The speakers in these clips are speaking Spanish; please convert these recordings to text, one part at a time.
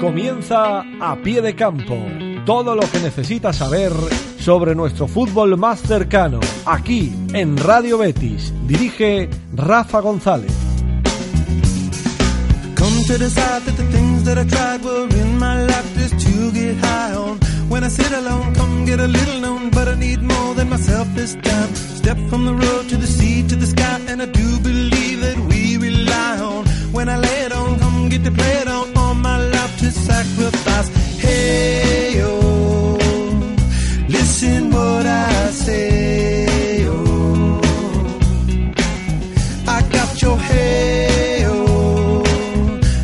Comienza a pie de campo. Todo lo que necesitas saber sobre nuestro fútbol más cercano. Aquí en Radio Betis. Dirige Rafa González. Come to decide that the things that I tried were in my life just to get high on. When I sit alone, come get a little known, but I need more than myself this time. Step from the road to the sea to the sky, and I do believe that we rely on. When I lay it on, come get to play it on, to sacrifice. Hey, listen what I say. I your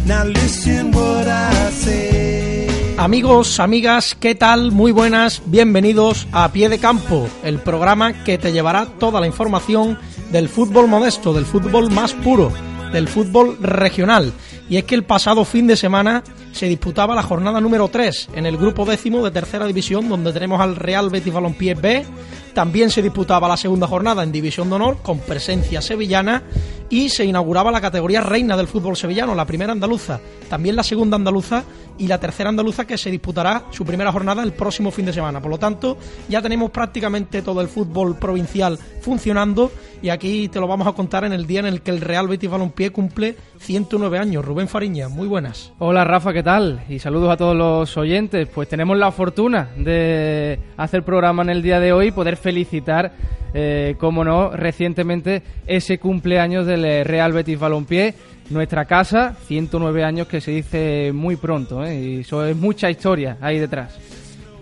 now listen what I say. Amigos, amigas, ¿qué tal? Muy buenas, bienvenidos a Pie de Campo, el programa que te llevará toda la información del fútbol modesto, del fútbol más puro del fútbol regional. Y es que el pasado fin de semana se disputaba la jornada número 3 en el grupo décimo de tercera división, donde tenemos al Real Betis Balompié B. También se disputaba la segunda jornada en División de Honor con presencia sevillana y se inauguraba la categoría reina del fútbol sevillano, la primera andaluza, también la segunda andaluza y la tercera andaluza que se disputará su primera jornada el próximo fin de semana. Por lo tanto, ya tenemos prácticamente todo el fútbol provincial funcionando y aquí te lo vamos a contar en el día en el que el Real Betis Balompié cumple 109 años. Rubén Fariña, muy buenas. Hola Rafa, ¿qué Y saludos a todos los oyentes. Pues tenemos la fortuna de hacer programa en el día de hoy y poder felicitar, eh, como no, recientemente ese cumpleaños del Real Betis Balompié. Nuestra casa, 109 años que se dice muy pronto, ¿eh? y eso es mucha historia ahí detrás.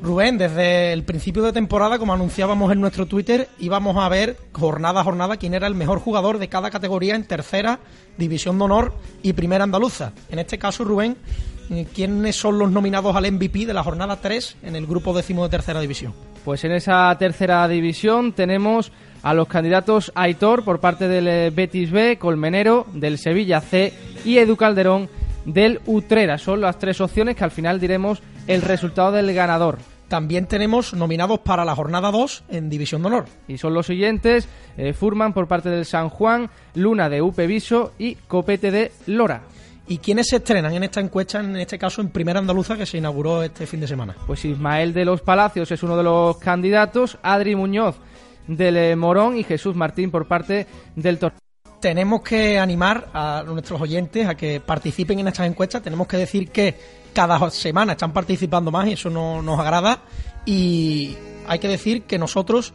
Rubén, desde el principio de temporada, como anunciábamos en nuestro Twitter, íbamos a ver jornada a jornada quién era el mejor jugador de cada categoría en tercera, división de honor y primera andaluza. En este caso, Rubén, ¿quiénes son los nominados al MVP de la jornada 3 en el grupo décimo de tercera división? Pues en esa tercera división tenemos a los candidatos Aitor por parte del Betis B, Colmenero del Sevilla C y Edu Calderón del Utrera. Son las tres opciones que al final diremos el resultado del ganador. También tenemos nominados para la jornada 2 en División de Honor. Y son los siguientes, eh, Furman por parte del San Juan, Luna de UP Viso y Copete de Lora. ¿Y quiénes se estrenan en esta encuesta, en este caso en Primera Andaluza, que se inauguró este fin de semana? Pues Ismael de los Palacios es uno de los candidatos, Adri Muñoz del eh, Morón y Jesús Martín por parte del Torneo tenemos que animar a nuestros oyentes a que participen en estas encuestas. Tenemos que decir que cada semana están participando más y eso no, nos agrada. Y hay que decir que nosotros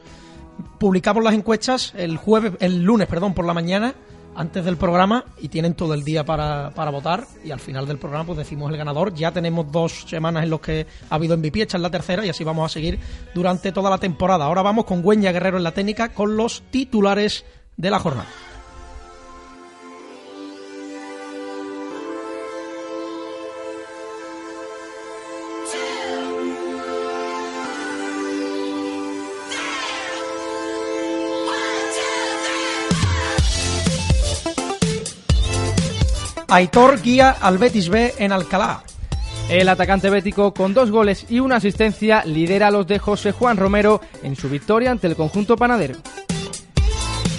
publicamos las encuestas el jueves, el lunes, perdón, por la mañana, antes del programa, y tienen todo el día para, para votar. Y al final del programa, pues decimos el ganador. Ya tenemos dos semanas en los que ha habido MVP, esta es la tercera, y así vamos a seguir durante toda la temporada. Ahora vamos con Güeña Guerrero en la técnica con los titulares de la jornada. Aitor guía al Betis B en Alcalá. El atacante bético, con dos goles y una asistencia, lidera a los de José Juan Romero en su victoria ante el conjunto panadero.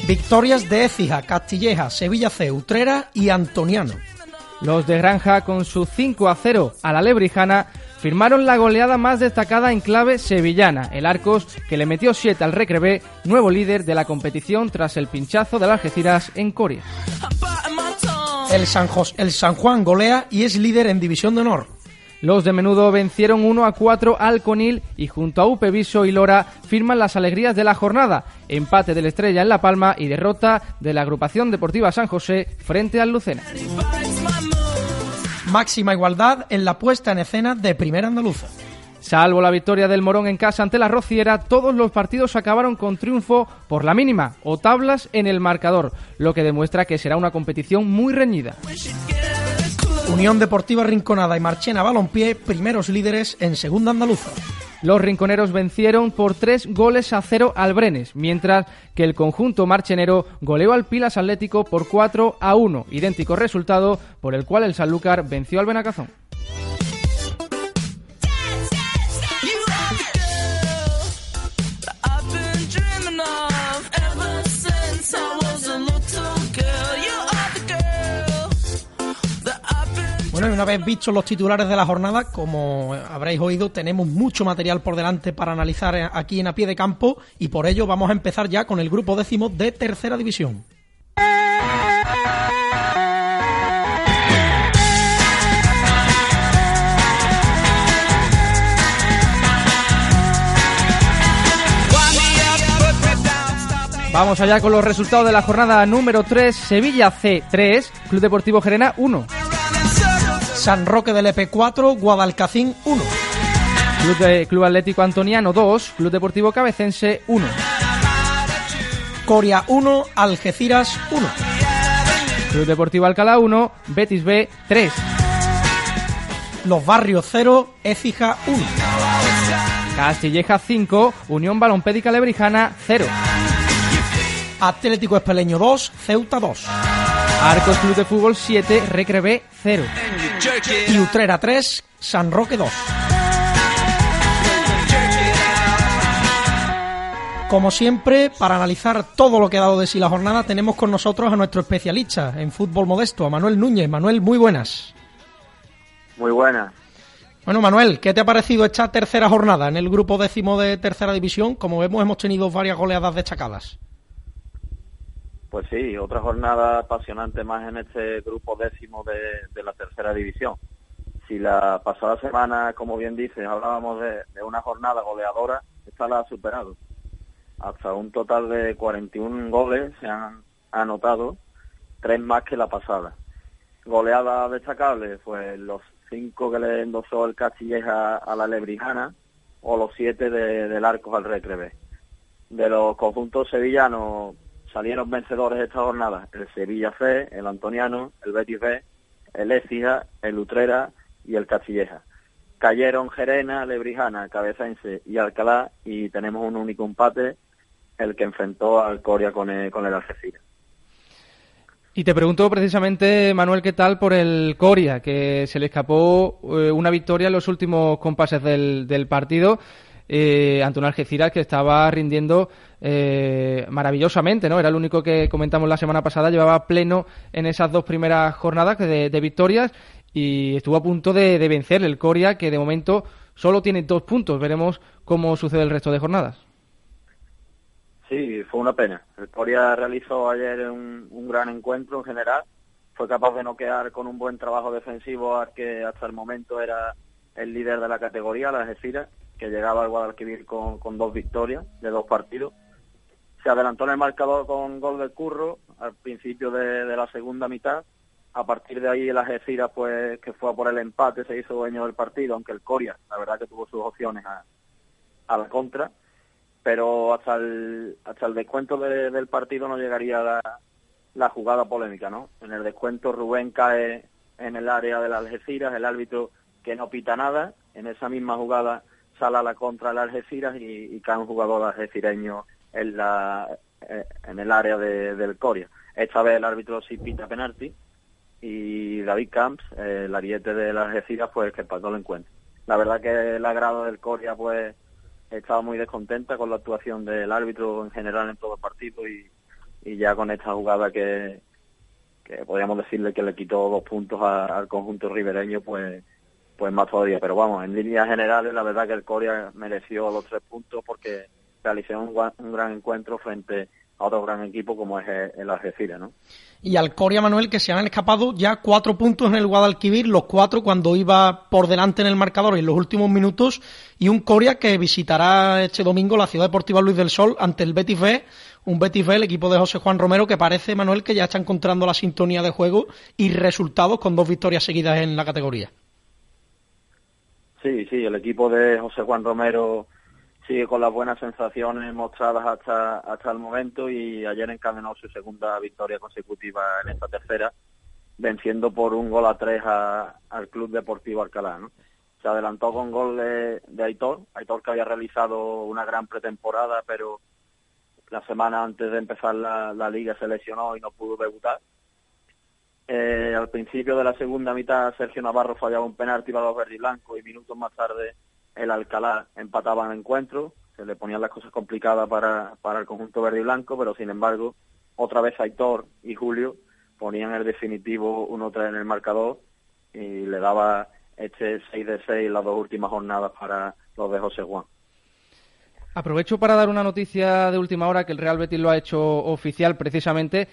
Victorias de Écija, Castilleja, Sevilla C, Utrera y Antoniano. Los de Granja, con su 5 a 0 a la Lebrijana, firmaron la goleada más destacada en clave sevillana. El Arcos, que le metió 7 al Recrevé, nuevo líder de la competición tras el pinchazo de Algeciras en Corea. El San, el San Juan golea y es líder en División de Honor. Los de menudo vencieron 1 a 4 al Conil y junto a Upeviso y Lora firman las alegrías de la jornada. Empate del Estrella en La Palma y derrota de la agrupación deportiva San José frente al Lucena. Máxima igualdad en la puesta en escena de Primera Andaluza. Salvo la victoria del Morón en casa ante la Rociera, todos los partidos acabaron con triunfo por la mínima o tablas en el marcador, lo que demuestra que será una competición muy reñida. Unión Deportiva Rinconada y Marchena Balompié, primeros líderes en Segunda Andaluza. Los rinconeros vencieron por tres goles a cero al Brenes, mientras que el conjunto marchenero goleó al Pilas Atlético por 4 a 1, idéntico resultado por el cual el Sanlúcar venció al Benacazón. Bueno, y una vez vistos los titulares de la jornada, como habréis oído, tenemos mucho material por delante para analizar aquí en a pie de campo y por ello vamos a empezar ya con el grupo décimo de tercera división. Vamos allá con los resultados de la jornada número 3. Sevilla C 3, Club Deportivo Gerena 1. San Roque del EP 4, Guadalcacín 1. Club, Club Atlético Antoniano 2, Club Deportivo Cabecense 1. Coria 1, Algeciras 1. Club Deportivo Alcalá 1, Betis B 3. Los Barrios 0, Écija 1. Castilleja 5, Unión Balompédica Lebrijana 0. Atlético Espeleño 2, Ceuta 2. Arcos Club de Fútbol 7, Recre B 0. Y Utrera 3, San Roque 2. Como siempre, para analizar todo lo que ha dado de sí la jornada, tenemos con nosotros a nuestro especialista en fútbol modesto, a Manuel Núñez. Manuel, muy buenas. Muy buenas. Bueno, Manuel, ¿qué te ha parecido esta tercera jornada en el grupo décimo de tercera división? Como vemos, hemos tenido varias goleadas destacadas. Pues sí, otra jornada apasionante más en este grupo décimo de, la tercera división. Si la pasada semana, como bien dices, hablábamos de, una jornada goleadora, esta la ha superado. Hasta un total de 41 goles se han anotado, tres más que la pasada. Goleada destacable, pues los cinco que le endosó el Castilleja a la Lebrijana o los siete de, del Arcos al Recrebe. De los conjuntos sevillanos, salieron vencedores esta jornada el Sevilla C, el Antoniano, el Betis B, el Écija, el Utrera y el Castilleja. Cayeron Gerena, Lebrijana, Cabecense y Alcalá y tenemos un único empate, el que enfrentó al Coria con el, con el Algeciras. Y te pregunto precisamente, Manuel, ¿qué tal por el Coria? Que se le escapó eh, una victoria en los últimos compases del partido eh, ante Algeciras que estaba rindiendo eh, maravillosamente, ¿no? Era el único que comentamos la semana pasada, llevaba pleno en esas dos primeras jornadas de, victorias y estuvo a punto de, vencer el Coria, que de momento solo tiene dos puntos. Veremos cómo sucede el resto de jornadas. Sí, fue una pena. El Coria realizó ayer un, un gran encuentro en general. Fue capaz de noquear con un buen trabajo defensivo al que hasta el momento era el líder de la categoría, la Algeciras que llegaba al Guadalquivir con, dos victorias de dos partidos. Se adelantó en el marcador con gol del Curro al principio de, la segunda mitad. A partir de ahí el Algeciras, pues, que fue a por el empate, se hizo dueño del partido, aunque el Coria, la verdad que tuvo sus opciones a, a la contra. Pero hasta el, hasta el descuento del partido no llegaría la, la jugada polémica, ¿no? En el descuento Rubén cae en el área del Algeciras, el árbitro que no pita nada. En esa misma jugada sale a la contra el Algeciras y, cae un jugador algecireño en, la, eh, en el área del Coria. Esta vez el árbitro sí pita penalti y David Camps, el ariete del Algeciras, pues que empató el encuentro. La verdad que el agrado del Coria pues estaba muy descontenta con la actuación del árbitro en general en todo el partido y, ya con esta jugada que, que podríamos decirle que le quitó dos puntos al conjunto ribereño, pues pues más todavía. Pero vamos, en líneas generales, la verdad que el Coria mereció los tres puntos porque realizó un, gran encuentro frente a otro gran equipo como es el Algeciras, ¿no? Y al Coria Manuel que se han escapado ya cuatro puntos en el Guadalquivir, los cuatro cuando iba por delante en el marcador en los últimos minutos, y un Coria que visitará este domingo la Ciudad Deportiva Luis del Sol ante el Betis B, un Betis B, el equipo de José Juan Romero, que parece, Manuel, que ya está encontrando la sintonía de juego y resultados con dos victorias seguidas en la categoría. Sí, sí, el equipo de José Juan Romero sigue con las buenas sensaciones mostradas hasta hasta el momento y ayer encadenó su segunda victoria consecutiva en esta tercera, venciendo por un gol a tres al Club Deportivo Alcalá. Se adelantó con gol de, Aitor, Aitor que había realizado una gran pretemporada, pero la semana antes de empezar la liga se lesionó y no pudo debutar eh, al principio de la segunda mitad Sergio Navarro fallaba un penalti para los verdes y minutos más tarde el Alcalá empataba el encuentro. Se le ponían las cosas complicadas para, para el conjunto verde y blanco, pero sin embargo otra vez Aitor y Julio ponían el definitivo 1-3 en el marcador y le daba este 6 de 6 las dos últimas jornadas para los de José Juan. Aprovecho para dar una noticia de última hora que el Real Betis lo ha hecho oficial precisamente.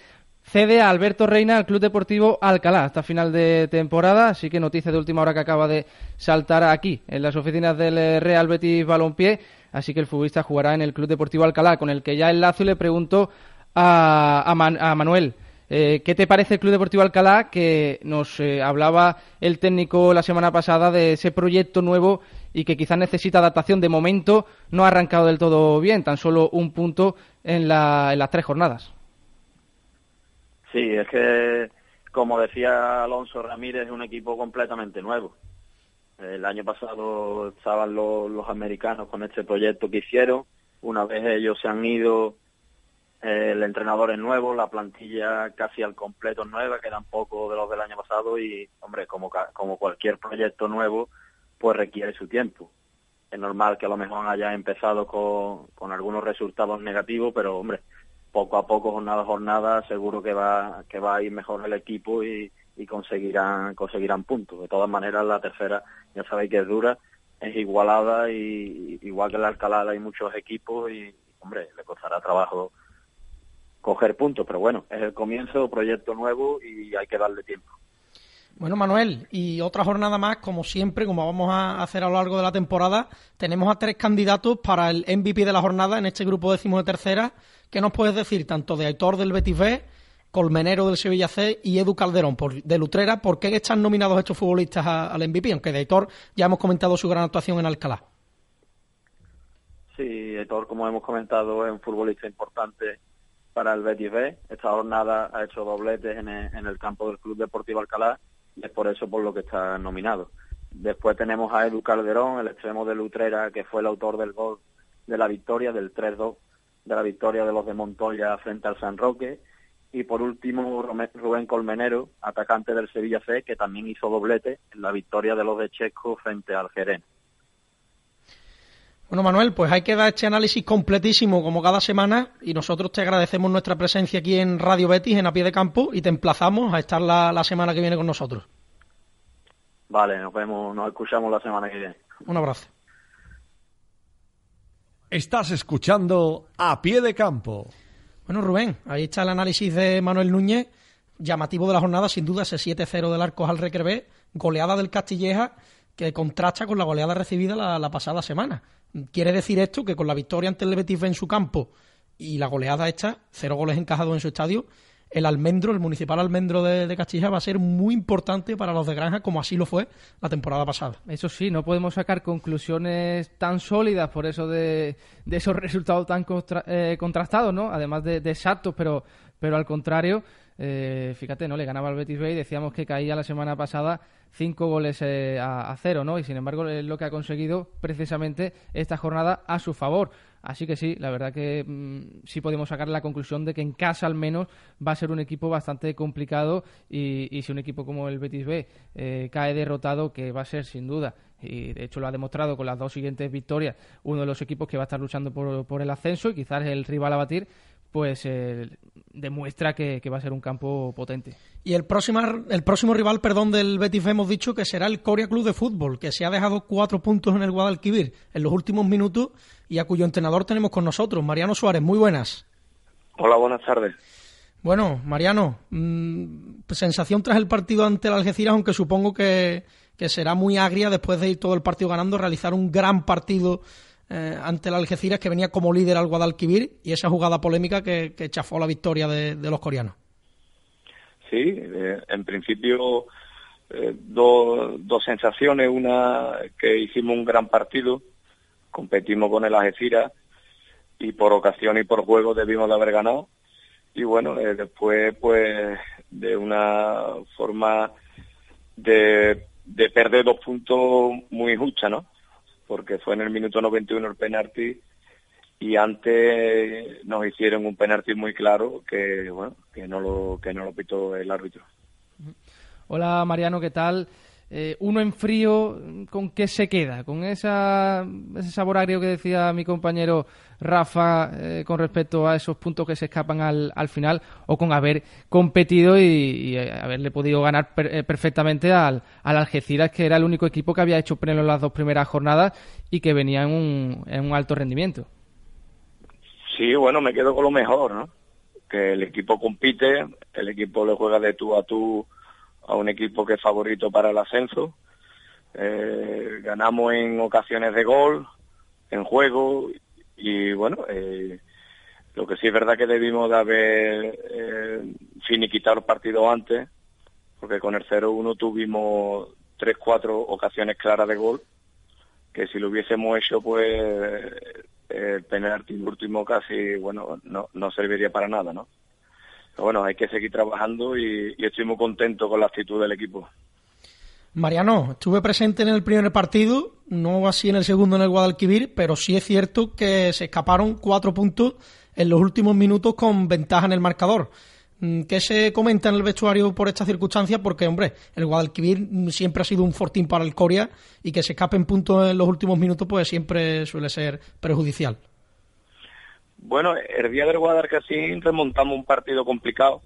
Cede a Alberto Reina al Club Deportivo Alcalá hasta final de temporada, así que noticia de última hora que acaba de saltar aquí en las oficinas del Real Betis Balompié, así que el futbolista jugará en el Club Deportivo Alcalá, con el que ya enlazo y le pregunto a, a Manuel. Eh, ¿Qué te parece el Club Deportivo Alcalá que nos eh, hablaba el técnico la semana pasada de ese proyecto nuevo y que quizás necesita adaptación? De momento no ha arrancado del todo bien, tan solo un punto en, las tres jornadas. Sí, es que, como decía Alonso Ramírez, es un equipo completamente nuevo. El año pasado estaban los americanos con este proyecto que hicieron. Una vez ellos se han ido, el entrenador es nuevo, la plantilla casi al completo es nueva, quedan pocos de los del año pasado y, hombre, como, como cualquier proyecto nuevo, pues requiere su tiempo. Es normal que a lo mejor haya empezado con, con algunos resultados negativos, pero, hombre, poco a poco, jornada a jornada, seguro que va, que va a ir mejor el equipo y, y conseguirán, conseguirán puntos. De todas maneras, la tercera, ya sabéis que es dura, es igualada y igual que la Alcalá hay muchos equipos y, hombre, le costará trabajo coger puntos, pero bueno, es el comienzo, proyecto nuevo y hay que darle tiempo. Bueno, Manuel, y otra jornada más, como siempre, como vamos a hacer a lo largo de la temporada, tenemos a tres candidatos para el MVP de la jornada en este grupo décimo de tercera. ¿Qué nos puedes decir tanto de Aitor del Betis B, Colmenero del Sevilla C y Edu Calderón por, de Lutrera? ¿Por qué están nominados estos futbolistas al MVP? Aunque de Aitor ya hemos comentado su gran actuación en Alcalá. Sí, Aitor, como hemos comentado, es un futbolista importante para el Betis B. Esta jornada ha hecho dobletes en el, campo del Club Deportivo Alcalá y es por eso por lo que está nominado. Después tenemos a Edu Calderón, el extremo de Lutrera, que fue el autor del gol de la victoria, del 3-2, de la victoria de los de Montoya frente al San Roque. Y por último, Rubén Colmenero, atacante del Sevilla C, que también hizo doblete en la victoria de los de Chesco frente al Jerez. Bueno, Manuel, pues hay que dar este análisis completísimo como cada semana y nosotros te agradecemos nuestra presencia aquí en Radio Betis, en A Pie de Campo, y te emplazamos a estar la, semana que viene con nosotros. Vale, nos vemos, nos escuchamos la semana que viene. Un abrazo. Estás escuchando A Pie de Campo. Bueno, Rubén, ahí está el análisis de Manuel Núñez, llamativo de la jornada, sin duda, ese 7-0 del Arcos al Recrevé, goleada del Castilleja, que contrasta con la goleada recibida la pasada semana. Quiere decir esto que con la victoria ante el Betis en su campo y la goleada hecha, cero goles encajados en su estadio, el almendro, el municipal almendro de, de, Castilla va a ser muy importante para los de Granja, como así lo fue la temporada pasada. Eso sí, no podemos sacar conclusiones tan sólidas por eso de, esos resultados tan eh, contrastados, ¿no? Además de, exactos, pero, pero al contrario, eh, fíjate, ¿no? Le ganaba al Betis B y decíamos que caía la semana pasada cinco goles eh, a, cero, ¿no? Y sin embargo es lo que ha conseguido precisamente esta jornada a su favor. Así que sí, la verdad que mm, sí podemos sacar la conclusión de que en casa al menos va a ser un equipo bastante complicado y, si un equipo como el Betis B eh, cae derrotado, que va a ser sin duda y de hecho lo ha demostrado con las dos siguientes victorias, uno de los equipos que va a estar luchando por, por el ascenso y quizás el rival a batir, pues eh, demuestra que, va a ser un campo potente. Y el próximo, el próximo rival perdón, del Betis hemos dicho que será el Coria Club de Fútbol, que se ha dejado cuatro puntos en el Guadalquivir en los últimos minutos y a cuyo entrenador tenemos con nosotros, Mariano Suárez. Muy buenas. Hola, buenas tardes. Bueno, Mariano, mm, sensación tras el partido ante el Algeciras, aunque supongo que, que será muy agria después de ir todo el partido ganando, realizar un gran partido eh, ante el Algeciras que venía como líder al Guadalquivir y esa jugada polémica que, chafó la victoria de, los coreanos. Sí, eh, en principio eh, dos sensaciones. Una que hicimos un gran partido, competimos con el Algeciras y por ocasión y por juego debimos de haber ganado. Y bueno, después pues de una forma de, de perder dos puntos muy justa, ¿no? Porque fue en el minuto 91 el penalti y antes nos hicieron un penalti muy claro que bueno que no lo que no lo pitó el árbitro. Hola Mariano, ¿qué tal? Eh, uno en frío, ¿con qué se queda? ¿Con esa, ese sabor agrio que decía mi compañero Rafa eh, con respecto a esos puntos que se escapan al, al final? ¿O con haber competido y, eh, haberle podido ganar perfectamente al, al, Algeciras, que era el único equipo que había hecho pleno en las dos primeras jornadas y que venía en un, en un alto rendimiento? Sí, bueno, me quedo con lo mejor, ¿no? Que el equipo compite, el equipo le juega de tú a tú a un equipo que es favorito para el ascenso. Eh, ganamos en ocasiones de gol, en juego y bueno, eh, lo que sí es verdad que debimos de haber eh, finiquitado el partido antes, porque con el 0-1 tuvimos tres, cuatro ocasiones claras de gol, que si lo hubiésemos hecho, pues el penalti último casi, bueno, no, no serviría para nada, ¿no? Bueno, hay que seguir trabajando y, estoy muy contento con la actitud del equipo. Mariano, estuve presente en el primer partido, no así en el segundo en el Guadalquivir, pero sí es cierto que se escaparon cuatro puntos en los últimos minutos con ventaja en el marcador. Mm, ¿Qué se comenta en el vestuario por esta circunstancia? Porque, hombre, el Guadalquivir siempre ha sido un fortín para el Coria y que se escapen puntos en los últimos minutos pues siempre suele ser perjudicial. Bueno, el día del Guadalquivir remontamos un partido complicado.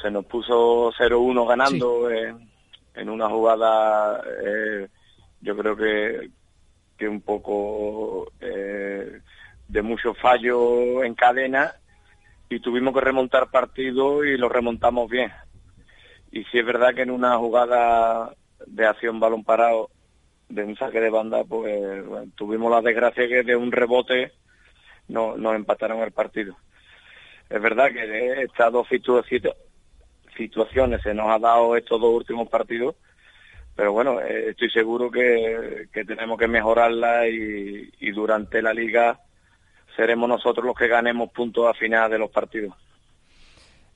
Se nos puso 0-1 ganando en, una jugada, eh, yo creo que, que un poco eh, de mucho fallo en cadena y tuvimos que remontar partido y lo remontamos bien. Y si es verdad que en una jugada de acción balón parado, de un saque de banda, pues tuvimos la desgracia que de un rebote no, nos empataron el partido. Es verdad que estas dos situaciones se nos ha dado estos dos últimos partidos, pero bueno, eh, estoy seguro que, tenemos que mejorarla y, durante la liga seremos nosotros los que ganemos puntos a final de los partidos.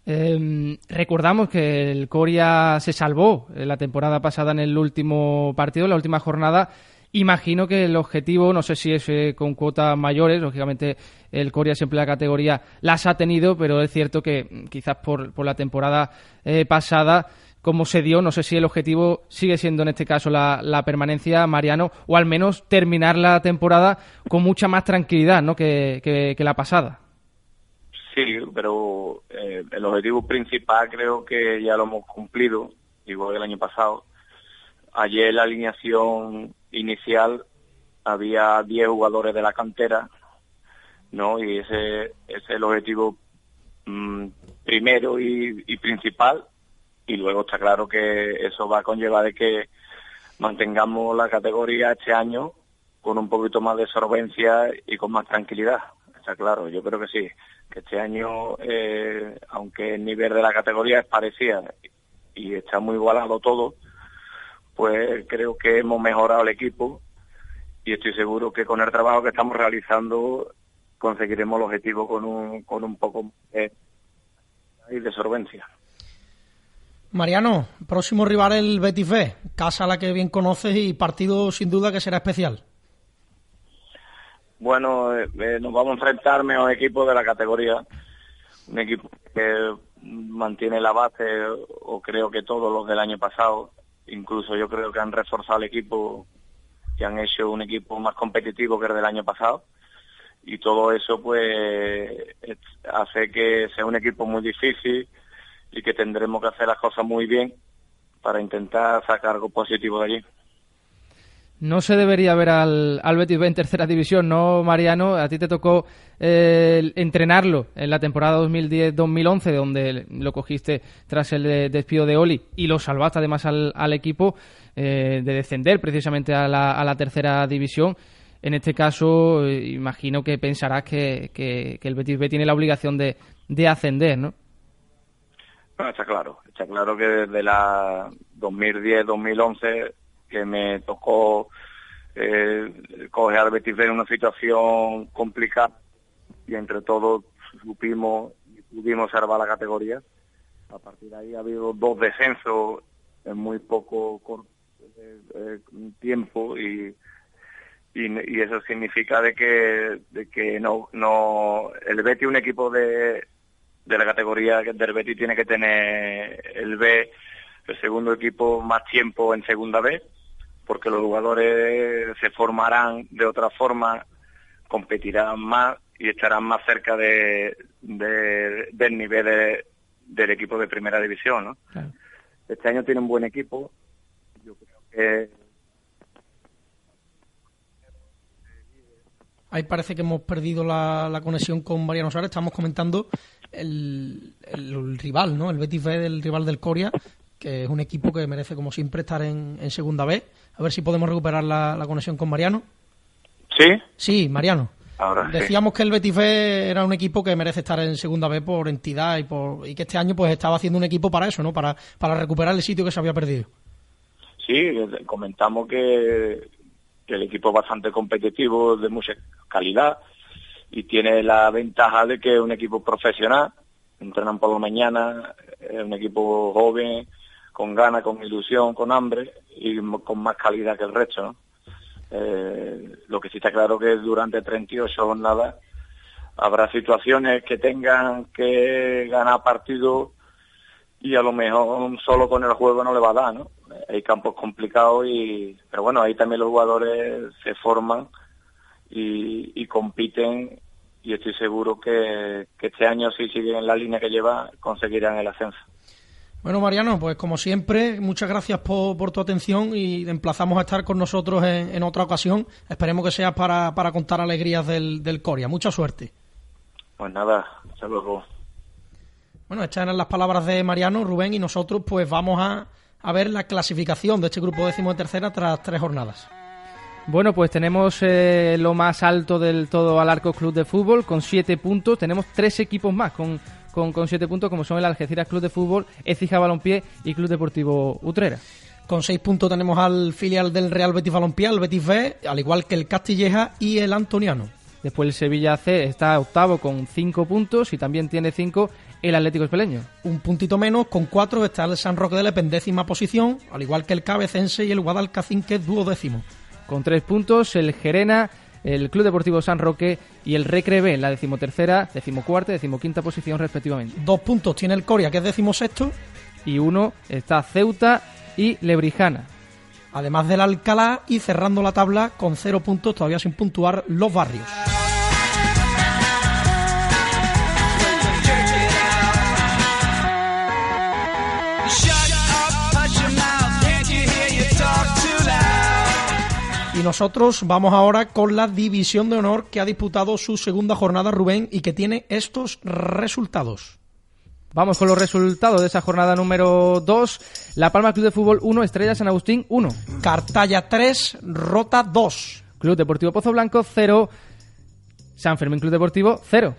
Em, recordamos que el Coria se salvó la temporada pasada en el último partido, la última jornada, Imagino que el objetivo, no sé si es eh, con cuotas mayores, lógicamente el Coria siempre la categoría las ha tenido, pero es cierto que mm, quizás por, por la temporada eh, pasada, como se dio, no sé si el objetivo sigue siendo en este caso la, la, permanencia, Mariano, o al menos terminar la temporada con mucha más tranquilidad ¿no? que, que, la pasada. Sí, pero eh, el objetivo principal creo que ya lo hemos cumplido, igual el año pasado. Ayer la alineación inicial había 10 jugadores de la cantera, ¿no? Y ese, es el objetivo mm, primero y, principal. Y luego está claro que eso va a conllevar de que mantengamos la categoría este año con un poquito más de solvencia y con más tranquilidad. Está claro, yo creo que sí, que este año, eh, aunque el nivel de la categoría es parecido y está muy igualado todo, pues creo que hemos mejorado el equipo y estoy seguro que con el trabajo que estamos realizando conseguiremos el objetivo con un, con un poco de, de solvencia. Mariano, próximo rival el Betis B, casa a la que bien conoces y partido sin duda que será especial. Bueno, eh, eh, nos vamos a enfrentar a equipos de la categoría, un equipo que mantiene la base, o creo que todos los del año pasado, Incluso yo creo que han reforzado el equipo y han hecho un equipo más competitivo que el del año pasado. Y todo eso pues hace que sea un equipo muy difícil y que tendremos que hacer las cosas muy bien para intentar sacar algo positivo de allí. No se debería ver al, al Betis B en tercera división, ¿no, Mariano? A ti te tocó eh, entrenarlo en la temporada 2010-2011, donde lo cogiste tras el despido de Oli y lo salvaste además al, al equipo eh, de descender precisamente a la, a la, tercera división. En este caso, eh, imagino que pensarás que, que, el Betis B tiene la obligación de, de ascender, ¿no? ¿no? Está claro, está claro que desde la 2010-2011 que me tocó eh, coger al Betis en una situación complicada y entre todos supimos pudimos salvar la categoría. A partir de ahí ha habido dos descensos en muy poco eh, eh, tiempo y, y, eso significa de que de que no no el Betis un equipo de de la categoría del Betis tiene que tener el B el segundo equipo más tiempo en segunda vez, porque los jugadores se formarán de otra forma, competirán más y estarán más cerca de, del nivel del equipo de primera división. ¿no? Este año tiene un buen equipo. Yo creo que Ahí parece que hemos perdido la, conexión con Mariano Suárez. Estamos comentando el, rival, ¿no? El Betis B del rival del Coria, que es un equipo que merece, como siempre, estar en, segunda B. A ver si podemos recuperar la, conexión con Mariano. ¿Sí? Sí, Mariano. Ahora, Decíamos que el Betis B era un equipo que merece estar en segunda B por entidad y por y que este año pues estaba haciendo un equipo para eso, ¿no? Para, para recuperar el sitio que se había perdido. Sí, comentamos que que el equipo es bastante competitivo, de mucha calidad y tiene la ventaja de que es un equipo profesional, entrenan por la mañana, es un equipo joven, con ganas, con ilusión, con hambre y con más calidad que el resto. Eh, lo que sí está claro que durante 38 jornadas habrá situaciones que tengan que ganar partidos y a lo mejor solo con el juego no le va a dar, ¿no? hay campos complicados y pero bueno ahí también los jugadores se forman y, compiten y estoy seguro que, este año si siguen en la línea que lleva conseguirán el ascenso bueno Mariano pues como siempre muchas gracias por, tu atención y emplazamos a estar con nosotros en, otra ocasión esperemos que sea para, para contar alegrías del, del Coria mucha suerte pues nada hasta luego bueno, estas eran las palabras de Mariano, Rubén, y nosotros pues vamos a, a ver la clasificación de este grupo décimo de tercera tras tres jornadas. Bueno, pues tenemos eh, lo más alto del todo al Arco Club de Fútbol con siete puntos. Tenemos tres equipos más con, con, siete puntos, como son el Algeciras Club de Fútbol, Ecija Balompié y Club Deportivo Utrera. Con seis puntos tenemos al filial del Real Betis Balompié, el Betis B, al igual que el Castilleja y el Antoniano. Después el Sevilla C está octavo con cinco puntos y también tiene cinco el Atlético Espeleño. Un puntito menos, con cuatro está el San Roque de la pendécima posición, al igual que el Cabecense y el Guadalcacín, que es duodécimo. Con tres puntos, el Gerena, el Club Deportivo San Roque y el Recrebe en la decimotercera, decimocuarta y decimoquinta posición respectivamente. Dos puntos tiene el Coria, que es decimosexto. Y uno está Ceuta y Lebrijana. Además del Alcalá y cerrando la tabla con cero puntos, todavía sin puntuar, los barrios. Y nosotros vamos ahora con la división de honor que ha disputado su segunda jornada Rubén y que tiene estos resultados. Vamos con los resultados de esa jornada número 2. La Palma Club de Fútbol 1, Estrella San Agustín 1. Cartaya 3, Rota 2. Club Deportivo Pozo Blanco 0. San Fermín Club Deportivo 0.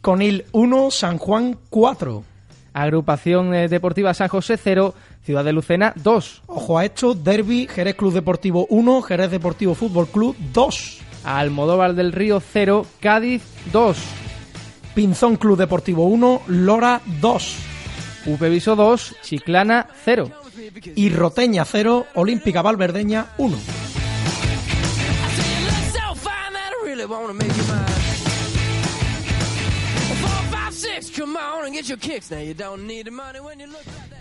Conil 1, San Juan 4. Agrupación eh, Deportiva San José 0, Ciudad de Lucena 2. Ojo a esto, Derby, Jerez Club Deportivo 1, Jerez Deportivo Fútbol Club 2. Almodóvar del Río 0, Cádiz 2. Pinzón Club Deportivo 1, Lora 2. Upeviso 2, Chiclana 0. Y Roteña 0, Olímpica Valverdeña 1.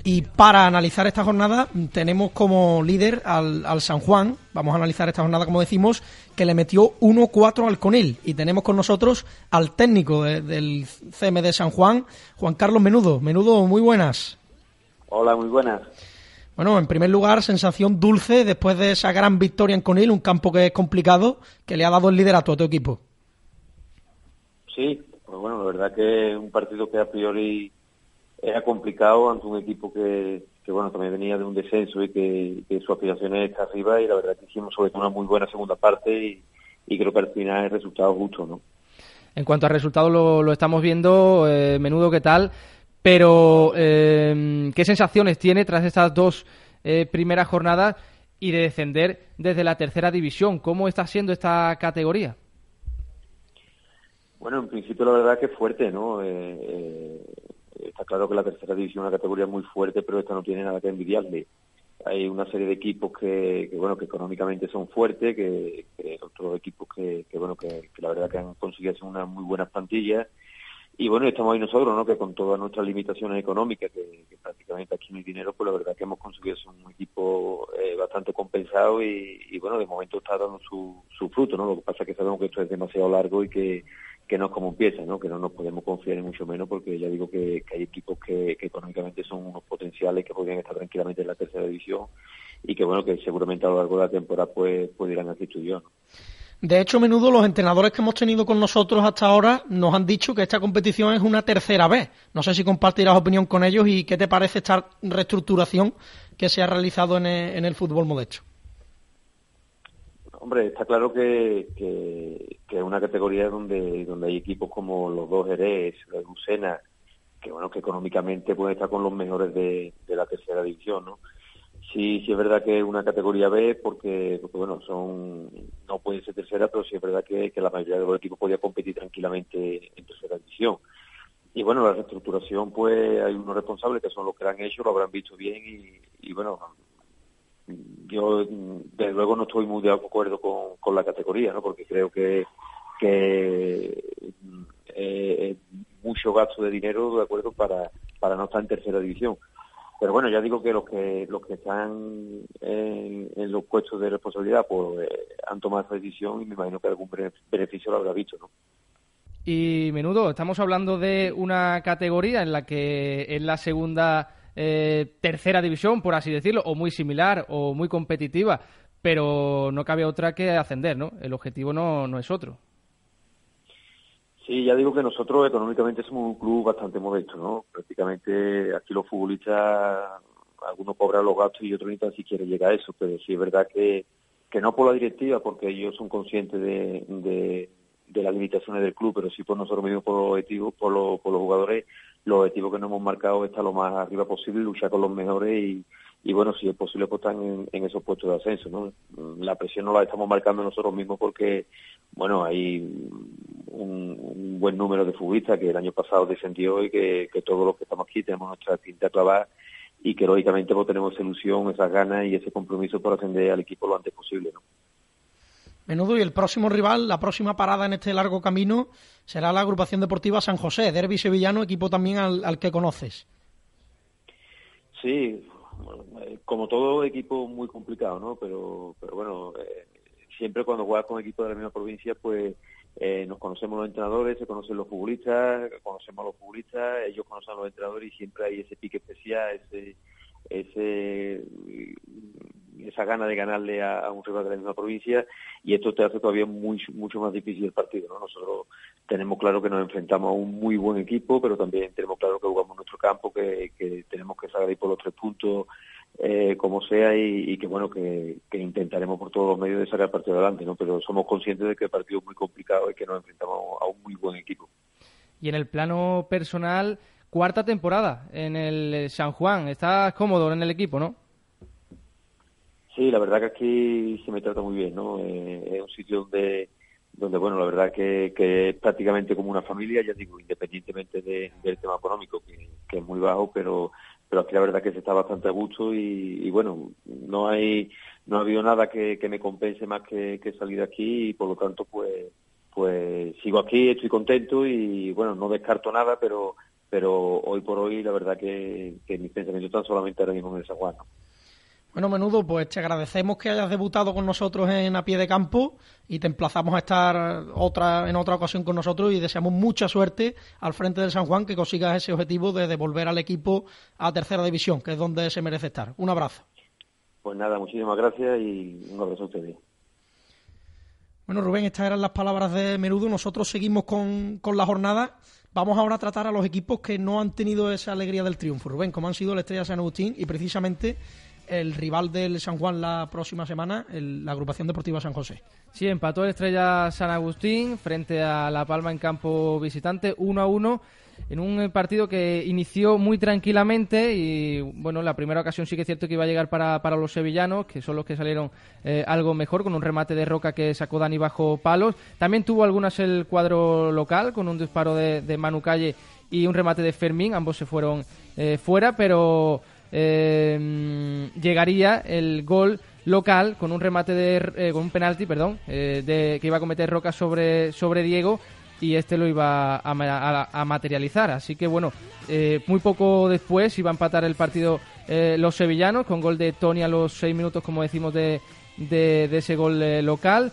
Y para analizar esta jornada tenemos como líder al, San Juan. Vamos a analizar esta jornada, como decimos, que le metió 1-4 al Conil. Y tenemos con nosotros al técnico del CM de San Juan, Juan Carlos Menudo. Menudo, muy buenas. Hola, muy buenas. Bueno, en primer lugar, sensación dulce después de esa gran victoria en Conil, un campo que es complicado, que le ha dado el liderato a tu equipo. Sí, pues bueno, la verdad que es un partido que a priori era complicado ante un equipo que, bueno, también venía de un descenso y que, su aspiración está arriba y la verdad que hicimos sobre todo una muy buena segunda parte y, creo que al final el resultado justo, ¿no? En cuanto al resultado lo, estamos viendo, eh, menudo qué tal, pero eh, ¿qué sensaciones tiene tras estas dos eh, primeras jornadas y de descender desde la tercera división? ¿Cómo está siendo esta categoría? Bueno, en principio la verdad que es fuerte, ¿no? Eh, eh, está claro que la tercera división es una categoría muy fuerte, pero esta no tiene nada que envidiarle. Hay una serie de equipos que, bueno, que económicamente son fuertes, que, otros equipos que, bueno, que, la verdad que han conseguido hacer unas muy buenas plantillas. Y bueno, estamos ahí nosotros, ¿no? Que con todas nuestras limitaciones económicas, que, prácticamente aquí no hay dinero, pues la verdad que hemos conseguido ser un equipo eh, bastante compensado y, bueno, de momento está dando su, su fruto, ¿no? Lo que pasa es que sabemos que esto es demasiado largo y que, que no es como empieza, ¿no? Que no nos podemos confiar en mucho menos porque ya digo que, hay equipos que, económicamente son unos potenciales que podrían estar tranquilamente en la tercera división y que bueno, que seguramente a lo largo de la temporada pues pudieran hacer yo, ¿no? De hecho, menudo los entrenadores que hemos tenido con nosotros hasta ahora nos han dicho que esta competición es una tercera vez. No sé si compartirás opinión con ellos y qué te parece esta reestructuración que se ha realizado en el, en fútbol modesto. Hombre, está claro que, que, es una categoría donde, donde hay equipos como los dos Jerez, la Lucena, que bueno, que económicamente pueden estar con los mejores de, de la tercera división, ¿no? Sí, sí es verdad que es una categoría B porque, bueno, son no puede ser tercera, pero sí es verdad que, la mayoría de los equipos podía competir tranquilamente en tercera división. Y bueno, la reestructuración, pues hay unos responsables que son los que la han hecho, lo habrán visto bien y, bueno, yo desde luego no estoy muy de acuerdo con, con la categoría, ¿no? Porque creo que, que eh, mucho gasto de dinero, de acuerdo, para, para no estar en tercera división pero bueno, ya digo que los que los que están en, los puestos de responsabilidad pues eh, han tomado esa decisión y me imagino que algún beneficio lo habrá visto, ¿no? Y menudo, estamos hablando de una categoría en la que es la segunda, eh, tercera división, por así decirlo, o muy similar o muy competitiva, pero no cabe otra que ascender, ¿no? El objetivo no, no es otro. Sí, ya digo que nosotros económicamente somos un club bastante modesto, ¿no? Prácticamente aquí los futbolistas, algunos cobran los gastos y otros ni tan siquiera llega a eso, pero sí es verdad que, que no por la directiva, porque ellos son conscientes de, de, las limitaciones del club, pero sí por nosotros mismos, por los por, por los jugadores, los objetivos que nos hemos marcado es estar lo más arriba posible, luchar con los mejores y, bueno, si es posible, pues están en, en, esos puestos de ascenso, ¿no? La presión no la estamos marcando nosotros mismos porque, bueno, hay un, buen número de futbolistas que el año pasado descendió y que, todos los que estamos aquí tenemos nuestra tinta clavada y que lógicamente pues, tenemos esa ilusión, esas ganas y ese compromiso por ascender al equipo lo antes posible, ¿no? Menudo, y el próximo rival, la próxima parada en este largo camino será la agrupación deportiva San José, Derby Sevillano, equipo también al, que conoces. Sí, como todo equipo muy complicado, ¿no? Pero, pero bueno, eh, siempre cuando juegas con equipos de la misma provincia, pues eh, nos conocemos los entrenadores, se conocen los futbolistas, conocemos a los futbolistas, ellos conocen a los entrenadores y siempre hay ese pique especial, ese, ese esa gana de ganarle a, un rival de la misma provincia y esto te hace todavía muy, mucho más difícil el partido. ¿no? Nosotros tenemos claro que nos enfrentamos a un muy buen equipo, pero también tenemos claro que jugamos nuestro campo, que, tenemos que salir por los tres puntos eh, como sea y, que bueno que, intentaremos por todos los medios de sacar el partido adelante, ¿no? pero somos conscientes de que el partido es muy complicado y que nos enfrentamos a un muy buen equipo. Y en el plano personal, cuarta temporada en el San Juan, estás cómodo en el equipo, ¿no? Sí, la verdad que aquí se me trata muy bien, ¿no? Eh, es un sitio donde, donde bueno, la verdad que, que es prácticamente como una familia, ya digo, independientemente del tema económico, que, es muy bajo, pero pero aquí la verdad que se está bastante a gusto y, bueno, no hay no ha habido nada que, me compense más que, salir de aquí y por lo tanto pues pues sigo aquí, estoy contento y bueno, no descarto nada, pero pero hoy por hoy la verdad que, que mis pensamientos están solamente ahora mismo en el San bueno, menudo, pues te agradecemos que hayas debutado con nosotros en A Pie de Campo y te emplazamos a estar otra en otra ocasión con nosotros y deseamos mucha suerte al frente del San Juan que consigas ese objetivo de devolver al equipo a tercera división, que es donde se merece estar. Un abrazo. Pues nada, muchísimas gracias y un abrazo a ustedes. Bueno, Rubén, estas eran las palabras de Menudo. Nosotros seguimos con, con la jornada. Vamos ahora a tratar a los equipos que no han tenido esa alegría del triunfo. Rubén, como han sido la Estrella San Agustín y precisamente el rival del San Juan la próxima semana, la agrupación deportiva San José. Sí, empató el Estrella San Agustín frente a La Palma en campo visitante, 1 a 1 en un partido que inició muy tranquilamente y bueno, la primera ocasión sí que es cierto que iba a llegar para, para los sevillanos, que son los que salieron eh, algo mejor, con un remate de Roca que sacó Dani bajo palos. También tuvo algunas el cuadro local, con un disparo de, de Manu Calle y un remate de Fermín, ambos se fueron eh, fuera, pero eh, llegaría el gol local con un remate de eh, con un penalti, perdón, eh, de, que iba a cometer Roca sobre sobre Diego y este lo iba a, materializar. Así que bueno, eh, muy poco después iba a empatar el partido eh, los sevillanos con gol de Tony a los seis minutos, como decimos, de, de, ese gol eh, local.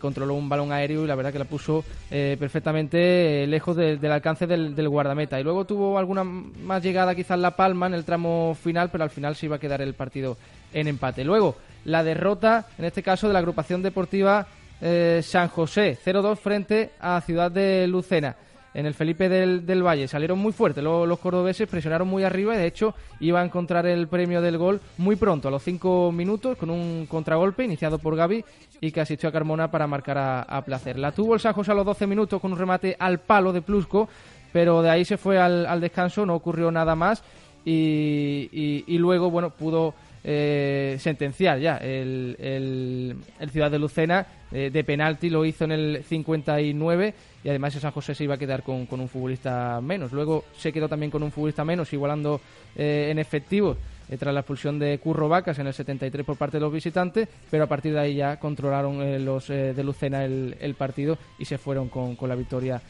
controló un balón aéreo y la verdad que la puso perfectamente lejos del alcance del, del, guardameta. Y luego tuvo alguna más llegada quizás La Palma en el tramo final, pero al final se iba a quedar el partido en empate. Luego, la derrota, en este caso, de la agrupación deportiva eh, San José, 0-2 frente a Ciudad de Lucena. En el Felipe del, Valle salieron muy fuertes los, cordobeses, presionaron muy arriba y de hecho iba a encontrar el premio del gol muy pronto, a los 5 minutos, con un contragolpe iniciado por Gaby y que asistió a Carmona para marcar a, placer. La tuvo el San José a los 12 minutos con un remate al palo de Plusco, pero de ahí se fue al, descanso, no ocurrió nada más y, y luego, bueno, pudo eh, sentenciar ya el, el, Ciudad de Lucena eh, de penalti lo hizo en el 59 y además el San José se iba a quedar con, un futbolista menos luego se quedó también con un futbolista menos igualando eh, en efectivo tras la expulsión de Curro Vacas en el 73 por parte de los visitantes, pero a partir de ahí ya controlaron los de Lucena el, el, partido y se fueron con, con la victoria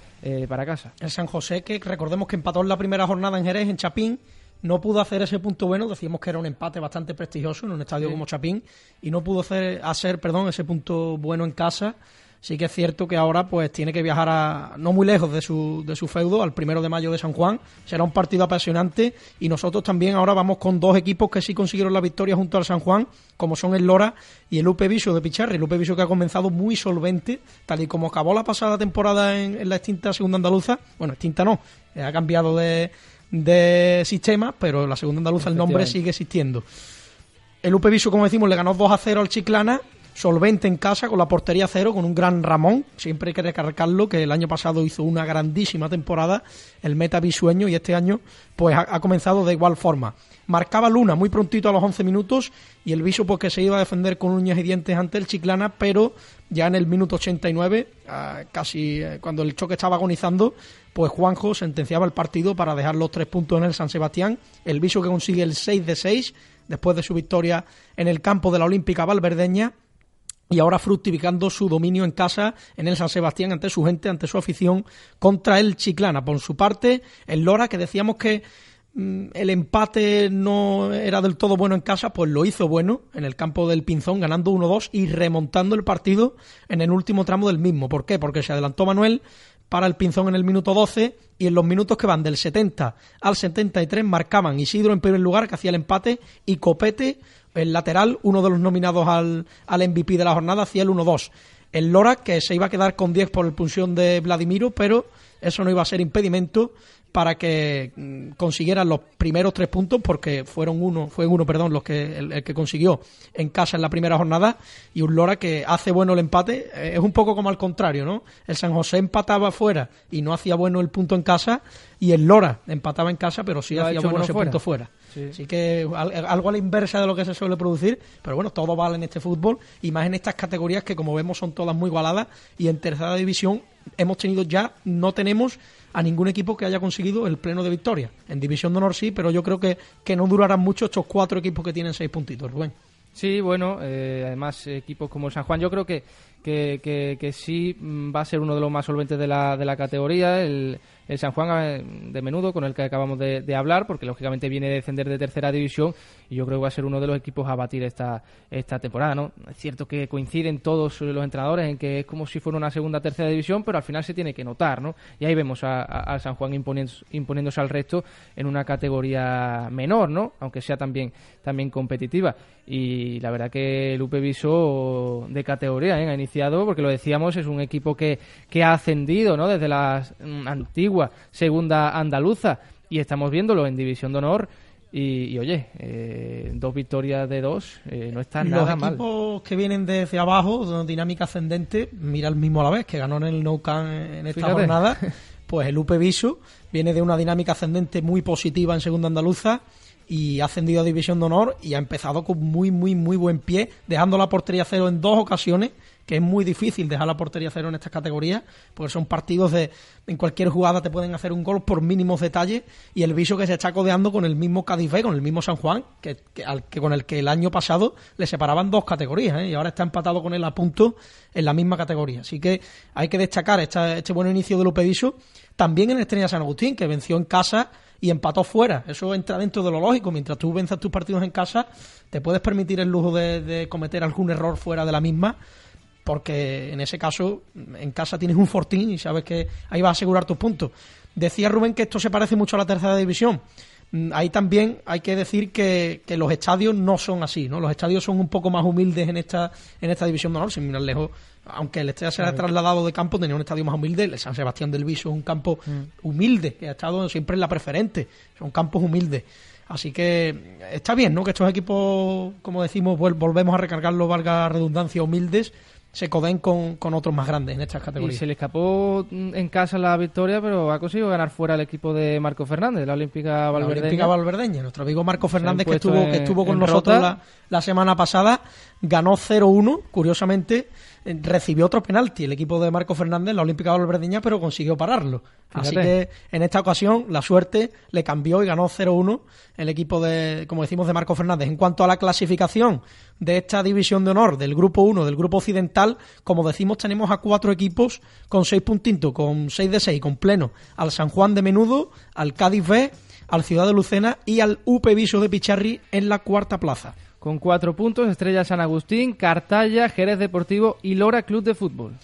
para casa. El San José, que recordemos que empató en la primera jornada en Jerez, en Chapín, no pudo hacer ese punto bueno, decíamos que era un empate bastante prestigioso en un estadio como Chapín, y no pudo hacer, hacer perdón, ese punto bueno en casa. Sí que es cierto que ahora pues tiene que viajar a, no muy lejos de su, de su feudo, al primero de mayo de San Juan. Será un partido apasionante y nosotros también ahora vamos con dos equipos que sí consiguieron la victoria junto al San Juan, como son el Lora y el UP Viso de Picharri. El UP Viso que ha comenzado muy solvente, tal y como acabó la pasada temporada en, en la extinta segunda andaluza. Bueno, extinta no, ha cambiado de, de sistema, pero la segunda andaluza el nombre sigue existiendo. El UP Viso, como decimos, le ganó 2 a 0 al Chiclana, solvente en casa, con la portería cero, con un gran Ramón. Siempre hay que recargarlo, que el año pasado hizo una grandísima temporada, el meta bisueño, y este año pues ha, comenzado de igual forma. Marcaba Luna muy prontito a los 11 minutos, y el Viso pues que se iba a defender con uñas y dientes ante el Chiclana, pero ya en el minuto 89, ah, casi eh, cuando el choque estaba agonizando, pues Juanjo sentenciaba el partido para dejar los tres puntos en el San Sebastián. El Viso que consigue el 6 de 6 después de su victoria en el campo de la Olímpica Valverdeña y ahora fructificando su dominio en casa en el San Sebastián ante su gente, ante su afición contra el Chiclana. Por su parte, el Lora, que decíamos que el empate no era del todo bueno en casa, pues lo hizo bueno en el campo del Pinzón, ganando 1-2 y remontando el partido en el último tramo del mismo. ¿Por qué? Porque se adelantó Manuel, para el Pinzón en el minuto 12 y en los minutos que van del 70 al 73 marcaban Isidro en primer lugar que hacía el empate y Copete el lateral, uno de los nominados al, al MVP de la jornada, hacía el 1-2. El Lora que se iba a quedar con 10 por el expulsión de Vladimiro, pero eso no iba a ser impedimento para que mm, consiguieran los primeros tres puntos porque fueron uno fue uno perdón los que el, que consiguió en casa en la primera jornada y un Lora que hace bueno el empate eh, es un poco como al contrario no el San José empataba fuera y no hacía bueno el punto en casa y el Lora empataba en casa pero sí hacía bueno ese punto fuera Así que algo a la inversa de lo que se suele producir, pero bueno, todo vale en este fútbol y más en estas categorías que como vemos son todas muy igualadas y en tercera división hemos tenido ya, no tenemos a ningún equipo que haya conseguido el pleno de victoria. En División de Honor sí, pero yo creo que, que no durarán mucho estos cuatro equipos que tienen seis puntitos, Rubén. Sí, bueno, eh, además equipos como San Juan, yo creo que, que, que, sí mm, va a ser uno de los más solventes de la, de la categoría. El, el San Juan eh, de menudo, con el que acabamos de, hablar, porque lógicamente viene a defender de tercera división y yo creo que va a ser uno de los equipos a batir esta, esta temporada. ¿no? Es cierto que coinciden todos los entrenadores en que es como si fuera una segunda tercera división, pero al final se tiene que notar. ¿no? Y ahí vemos a, San Juan imponiéndose al resto en una categoría menor, ¿no? aunque sea también, también competitiva. Y la verdad que el UP Viso de categoría ¿eh? Iniciado, porque lo decíamos, es un equipo que, que ha ascendido ¿no? desde las mm, antiguas segunda andaluza y estamos viéndolo en División de Honor. Y, oye, eh, dos victorias de dos, eh, no está nada mal. Los equipos que vienen desde abajo, dinámica ascendente, mira el mismo a la vez, que ganó en el No en esta jornada, pues el UP Viso viene de una dinámica ascendente muy positiva en segunda andaluza y ha ascendido a División de Honor y ha empezado con muy, muy, muy buen pie, dejando la portería cero en dos ocasiones que es muy difícil dejar la portería cero en estas categorías, porque son partidos de en cualquier jugada te pueden hacer un gol por mínimos detalles y el viso que se está codeando con el mismo Cádiz con el mismo San Juan, que, al, que con el que el año pasado le separaban dos categorías ¿eh? y ahora está empatado con él a punto en la misma categoría. Así que hay que destacar este buen inicio del Lupe Viso. También en Estrella San Agustín, que venció en casa y empató fuera. Eso entra dentro de lo lógico. Mientras tú venzas tus partidos en casa, te puedes permitir el lujo de cometer algún error fuera de la misma porque en ese caso en casa tienes un fortín y sabes que ahí vas a asegurar tus puntos. Decía Rubén que esto se parece mucho a la tercera división. Mm, ahí también hay que decir que, los estadios no son así, ¿no? Los estadios son un poco más humildes en esta en esta división de honor, sin mirar lejos. Aunque el Estrella se haya trasladado de campo, tenía un estadio más humilde. El San Sebastián del Viso es un campo mm. humilde, que ha estado siempre en la preferente. Son campos humildes. Así que está bien, ¿no? Que estos equipos, como decimos, volvemos a recargarlo, valga redundancia, humildes, se coden con, con, otros más grandes en estas categorías. Y se le escapó en casa la victoria, pero ha conseguido ganar fuera el equipo de Marco Fernández, la Olímpica Valverdeña. La Olímpica Valverdeña, nuestro amigo Marco Fernández que estuvo, que estuvo con nosotros la, la, semana pasada, ganó 0-1, curiosamente, recibió otro penalti el equipo de Marco Fernández, la Olímpica Valverdeña, pero consiguió pararlo. Así que en esta ocasión la suerte le cambió y ganó 0-1 el equipo de, como decimos, de Marco Fernández. En cuanto a la clasificación de esta división de honor del grupo 1, del grupo occidental, como decimos, tenemos a cuatro equipos con seis puntitos, con 6 de 6, con pleno, al San Juan de Menudo, al Cádiz B, al Ciudad de Lucena y al UP Viso de Picharri en la cuarta plaza con cuatro puntos, Estrella San Agustín, Cartaya, Jerez Deportivo y Lora Club de Fútbol.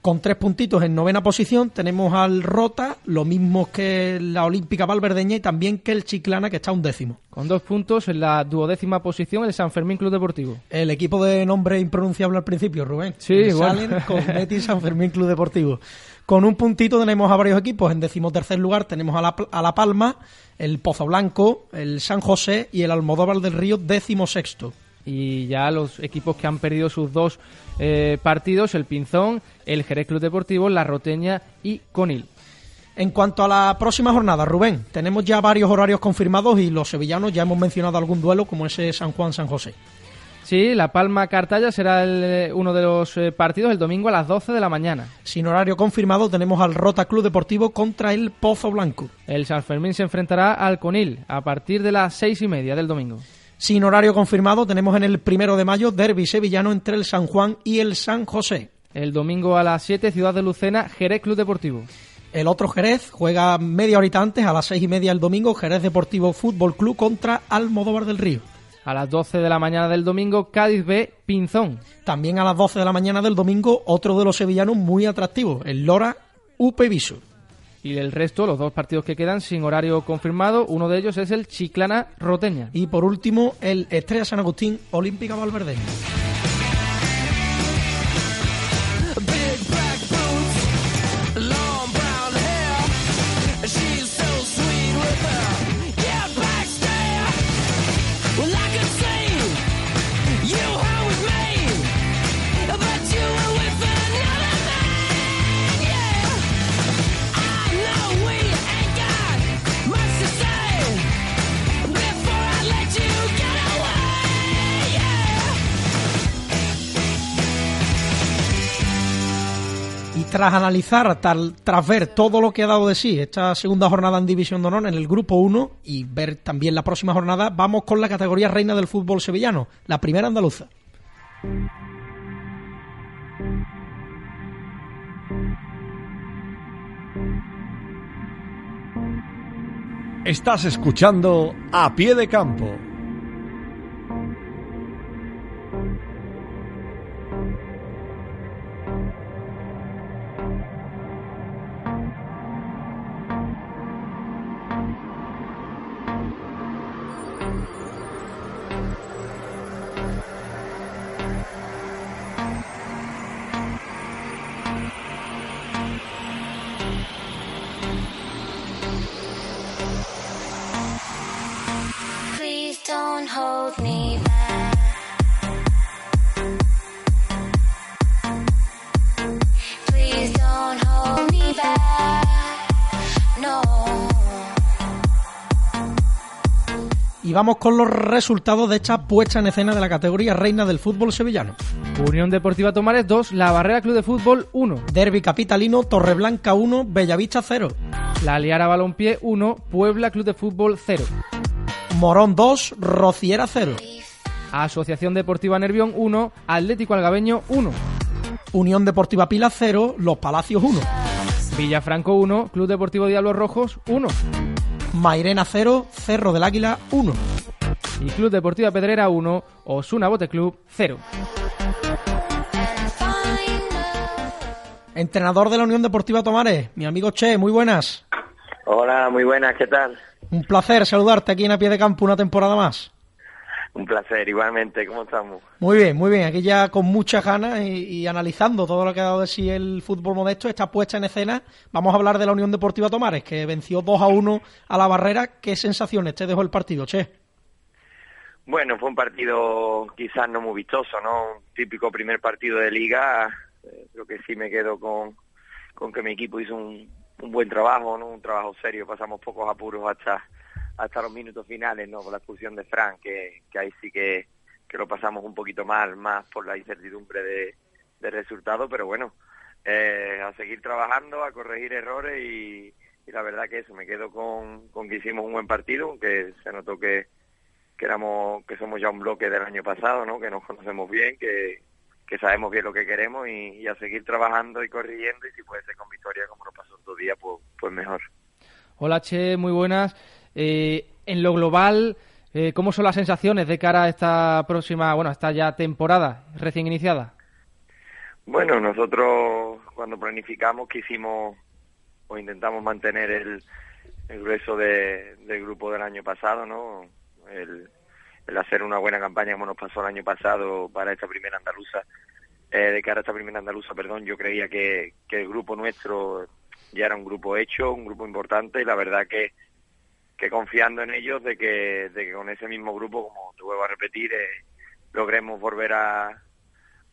Con tres puntitos en novena posición tenemos al Rota, lo mismo que la Olímpica Valverdeña y también que el Chiclana, que está un décimo. Con dos puntos en la duodécima posición el San Fermín Club Deportivo. El equipo de nombre impronunciable al principio, Rubén. Sí. Salen con Betis San Fermín Club Deportivo. Con un puntito tenemos a varios equipos. En decimotercer lugar tenemos a la, a la Palma, el Pozo Blanco, el San José y el Almodóvar del Río décimo sexto. Y ya los equipos que han perdido sus dos eh, partidos, el Pinzón, el Jerez Club Deportivo, la Roteña y Conil. En cuanto a la próxima jornada, Rubén, tenemos ya varios horarios confirmados y los sevillanos ya hemos mencionado algún duelo como ese San Juan-San José. Sí, La Palma-Cartaya será eh, uno de los eh, partidos el domingo a las 12 de la mañana. Sin horario confirmado tenemos al Rota Club Deportivo contra el Pozo Blanco. El San Fermín se enfrentará al Conil a partir de las seis y media del domingo. Sin horario confirmado tenemos en el primero de mayo derby sevillano entre el San Juan y el San José. El domingo a las 7, Ciudad de Lucena, Jerez Club Deportivo. El otro Jerez juega media horita antes, a las seis y media el domingo, Jerez Deportivo Fútbol Club contra Almodóvar del Río. A las 12 de la mañana del domingo, Cádiz B, Pinzón. También a las 12 de la mañana del domingo, otro de los sevillanos muy atractivos, el Lora Upe Viso. Y el resto, los dos partidos que quedan sin horario confirmado, uno de ellos es el Chiclana Roteña. Y por último, el Estrella San Agustín Olímpica Valverde. Tras analizar, tras ver todo lo que ha dado de sí esta segunda jornada en División de Honor en el Grupo 1 y ver también la próxima jornada, vamos con la categoría reina del fútbol sevillano, la primera andaluza. Estás escuchando a pie de campo Don't hold me back. Please don't hold me back. No. Y vamos con los resultados de esta puesta en escena de la categoría Reina del Fútbol Sevillano. Unión Deportiva Tomares 2, La Barrera Club de Fútbol 1. Derby Capitalino, Torreblanca 1, Bellavista 0. La Liara Balompié 1, Puebla Club de Fútbol 0. Morón 2, Rociera 0. Asociación Deportiva Nervión 1, Atlético Algabeño 1. Unión Deportiva Pila 0, Los Palacios 1. Villafranco 1, Club Deportivo Diablos Rojos 1. Mairena 0, Cerro del Águila 1. Y Club Deportiva Pedrera 1, Osuna Bote Club 0. Entrenador de la Unión Deportiva Tomares, mi amigo Che, muy buenas. Hola, muy buenas, ¿qué tal? Un placer saludarte aquí en A Pie de Campo una temporada más. Un placer, igualmente, ¿cómo estamos? Muy bien, muy bien, aquí ya con muchas ganas y, analizando todo lo que ha dado de sí el fútbol modesto, está puesta en escena. Vamos a hablar de la Unión Deportiva Tomares, que venció 2 a 1 a la barrera. ¿Qué sensaciones te dejó el partido, Che? Bueno, fue un partido quizás no muy vistoso, ¿no? Un típico primer partido de liga. Eh, creo que sí me quedo con, con que mi equipo hizo un, un buen trabajo, ¿no? Un trabajo serio. Pasamos pocos apuros hasta hasta los minutos finales, ¿no? Con la expulsión de Frank, que, que ahí sí que, que, lo pasamos un poquito mal, más por la incertidumbre de, de resultado, pero bueno, eh, a seguir trabajando, a corregir errores y, la verdad que eso, me quedo con, con que hicimos un buen partido, aunque se notó que, que éramos, que somos ya un bloque del año pasado, ¿no? Que nos conocemos bien, que, que sabemos bien lo que queremos y, a seguir trabajando y corrigiendo y si puede ser con victoria como nos pasó otro día, pues, pues mejor. Hola Che, muy buenas. Eh, en lo global, eh, ¿cómo son las sensaciones de cara a esta próxima, bueno, esta ya temporada recién iniciada? Bueno, nosotros cuando planificamos quisimos o intentamos mantener el, grueso del grupo del año pasado, ¿no? El, hacer una buena campaña como nos pasó el año pasado para esta primera andaluza, eh, de cara a esta primera andaluza, perdón, yo creía que, que el grupo nuestro ya era un grupo hecho, un grupo importante y la verdad que que confiando en ellos de que, de que con ese mismo grupo, como te vuelvo a repetir, eh, logremos volver a,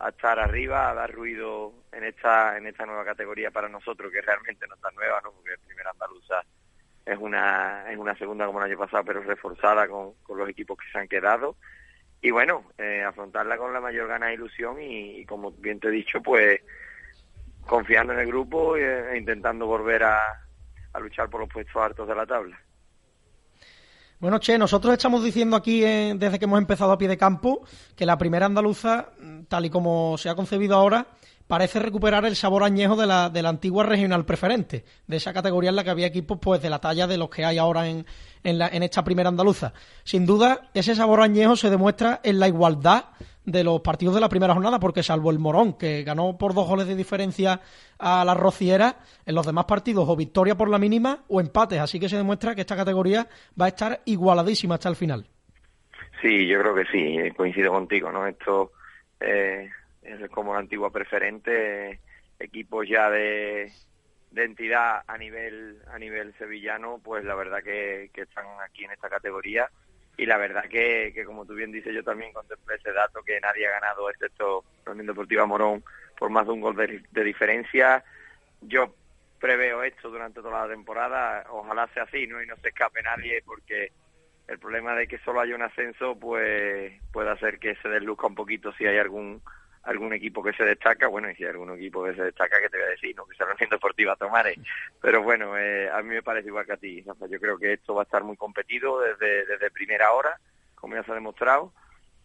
estar arriba, a dar ruido en esta en esta nueva categoría para nosotros, que realmente no está nueva, ¿no? porque el primer andaluza es una es una segunda como el año pasado, pero reforzada con, con los equipos que se han quedado. Y bueno, eh, afrontarla con la mayor gana e ilusión y, como bien te he dicho, pues confiando en el grupo e, e intentando volver a, a luchar por los puestos altos de la tabla. Bueno, Che, nosotros estamos diciendo aquí, eh, desde que hemos empezado a pie de campo, que la primera andaluza, mm, tal y como se ha concebido ahora, parece recuperar el sabor añejo de la, de la antigua regional preferente, de esa categoría en la que había equipos pues de la talla de los que hay ahora en, en, la, en esta primera andaluza. Sin duda, ese sabor añejo se demuestra en la igualdad de los partidos de la primera jornada, porque salvo el Morón, que ganó por dos goles de diferencia a la Rociera, en los demás partidos o victoria por la mínima o empates. Así que se demuestra que esta categoría va a estar igualadísima hasta el final. Sí, yo creo que sí, eh, coincido contigo, ¿no? Esto eh, como la antigua preferente, equipos ya de, de entidad a nivel a nivel sevillano, pues la verdad que, están aquí en esta categoría y la verdad que, como tú bien dices, yo también contemplé ese dato que nadie ha ganado, excepto la Unión Deportiva Morón, por más de un gol de, diferencia. Yo preveo esto durante toda la temporada, ojalá sea así, ¿no? Y no se escape nadie, porque el problema de que solo haya un ascenso, pues puede hacer que se desluzca un poquito si hay algún algún equipo que se destaca, bueno, y si algún equipo que se destaca, que te voy a decir, no que sea la Unión Deportiva Tomares, pero bueno, eh, a mí me parece igual que a ti, yo creo que esto va a estar muy competido desde, desde primera hora, como ya se ha demostrado,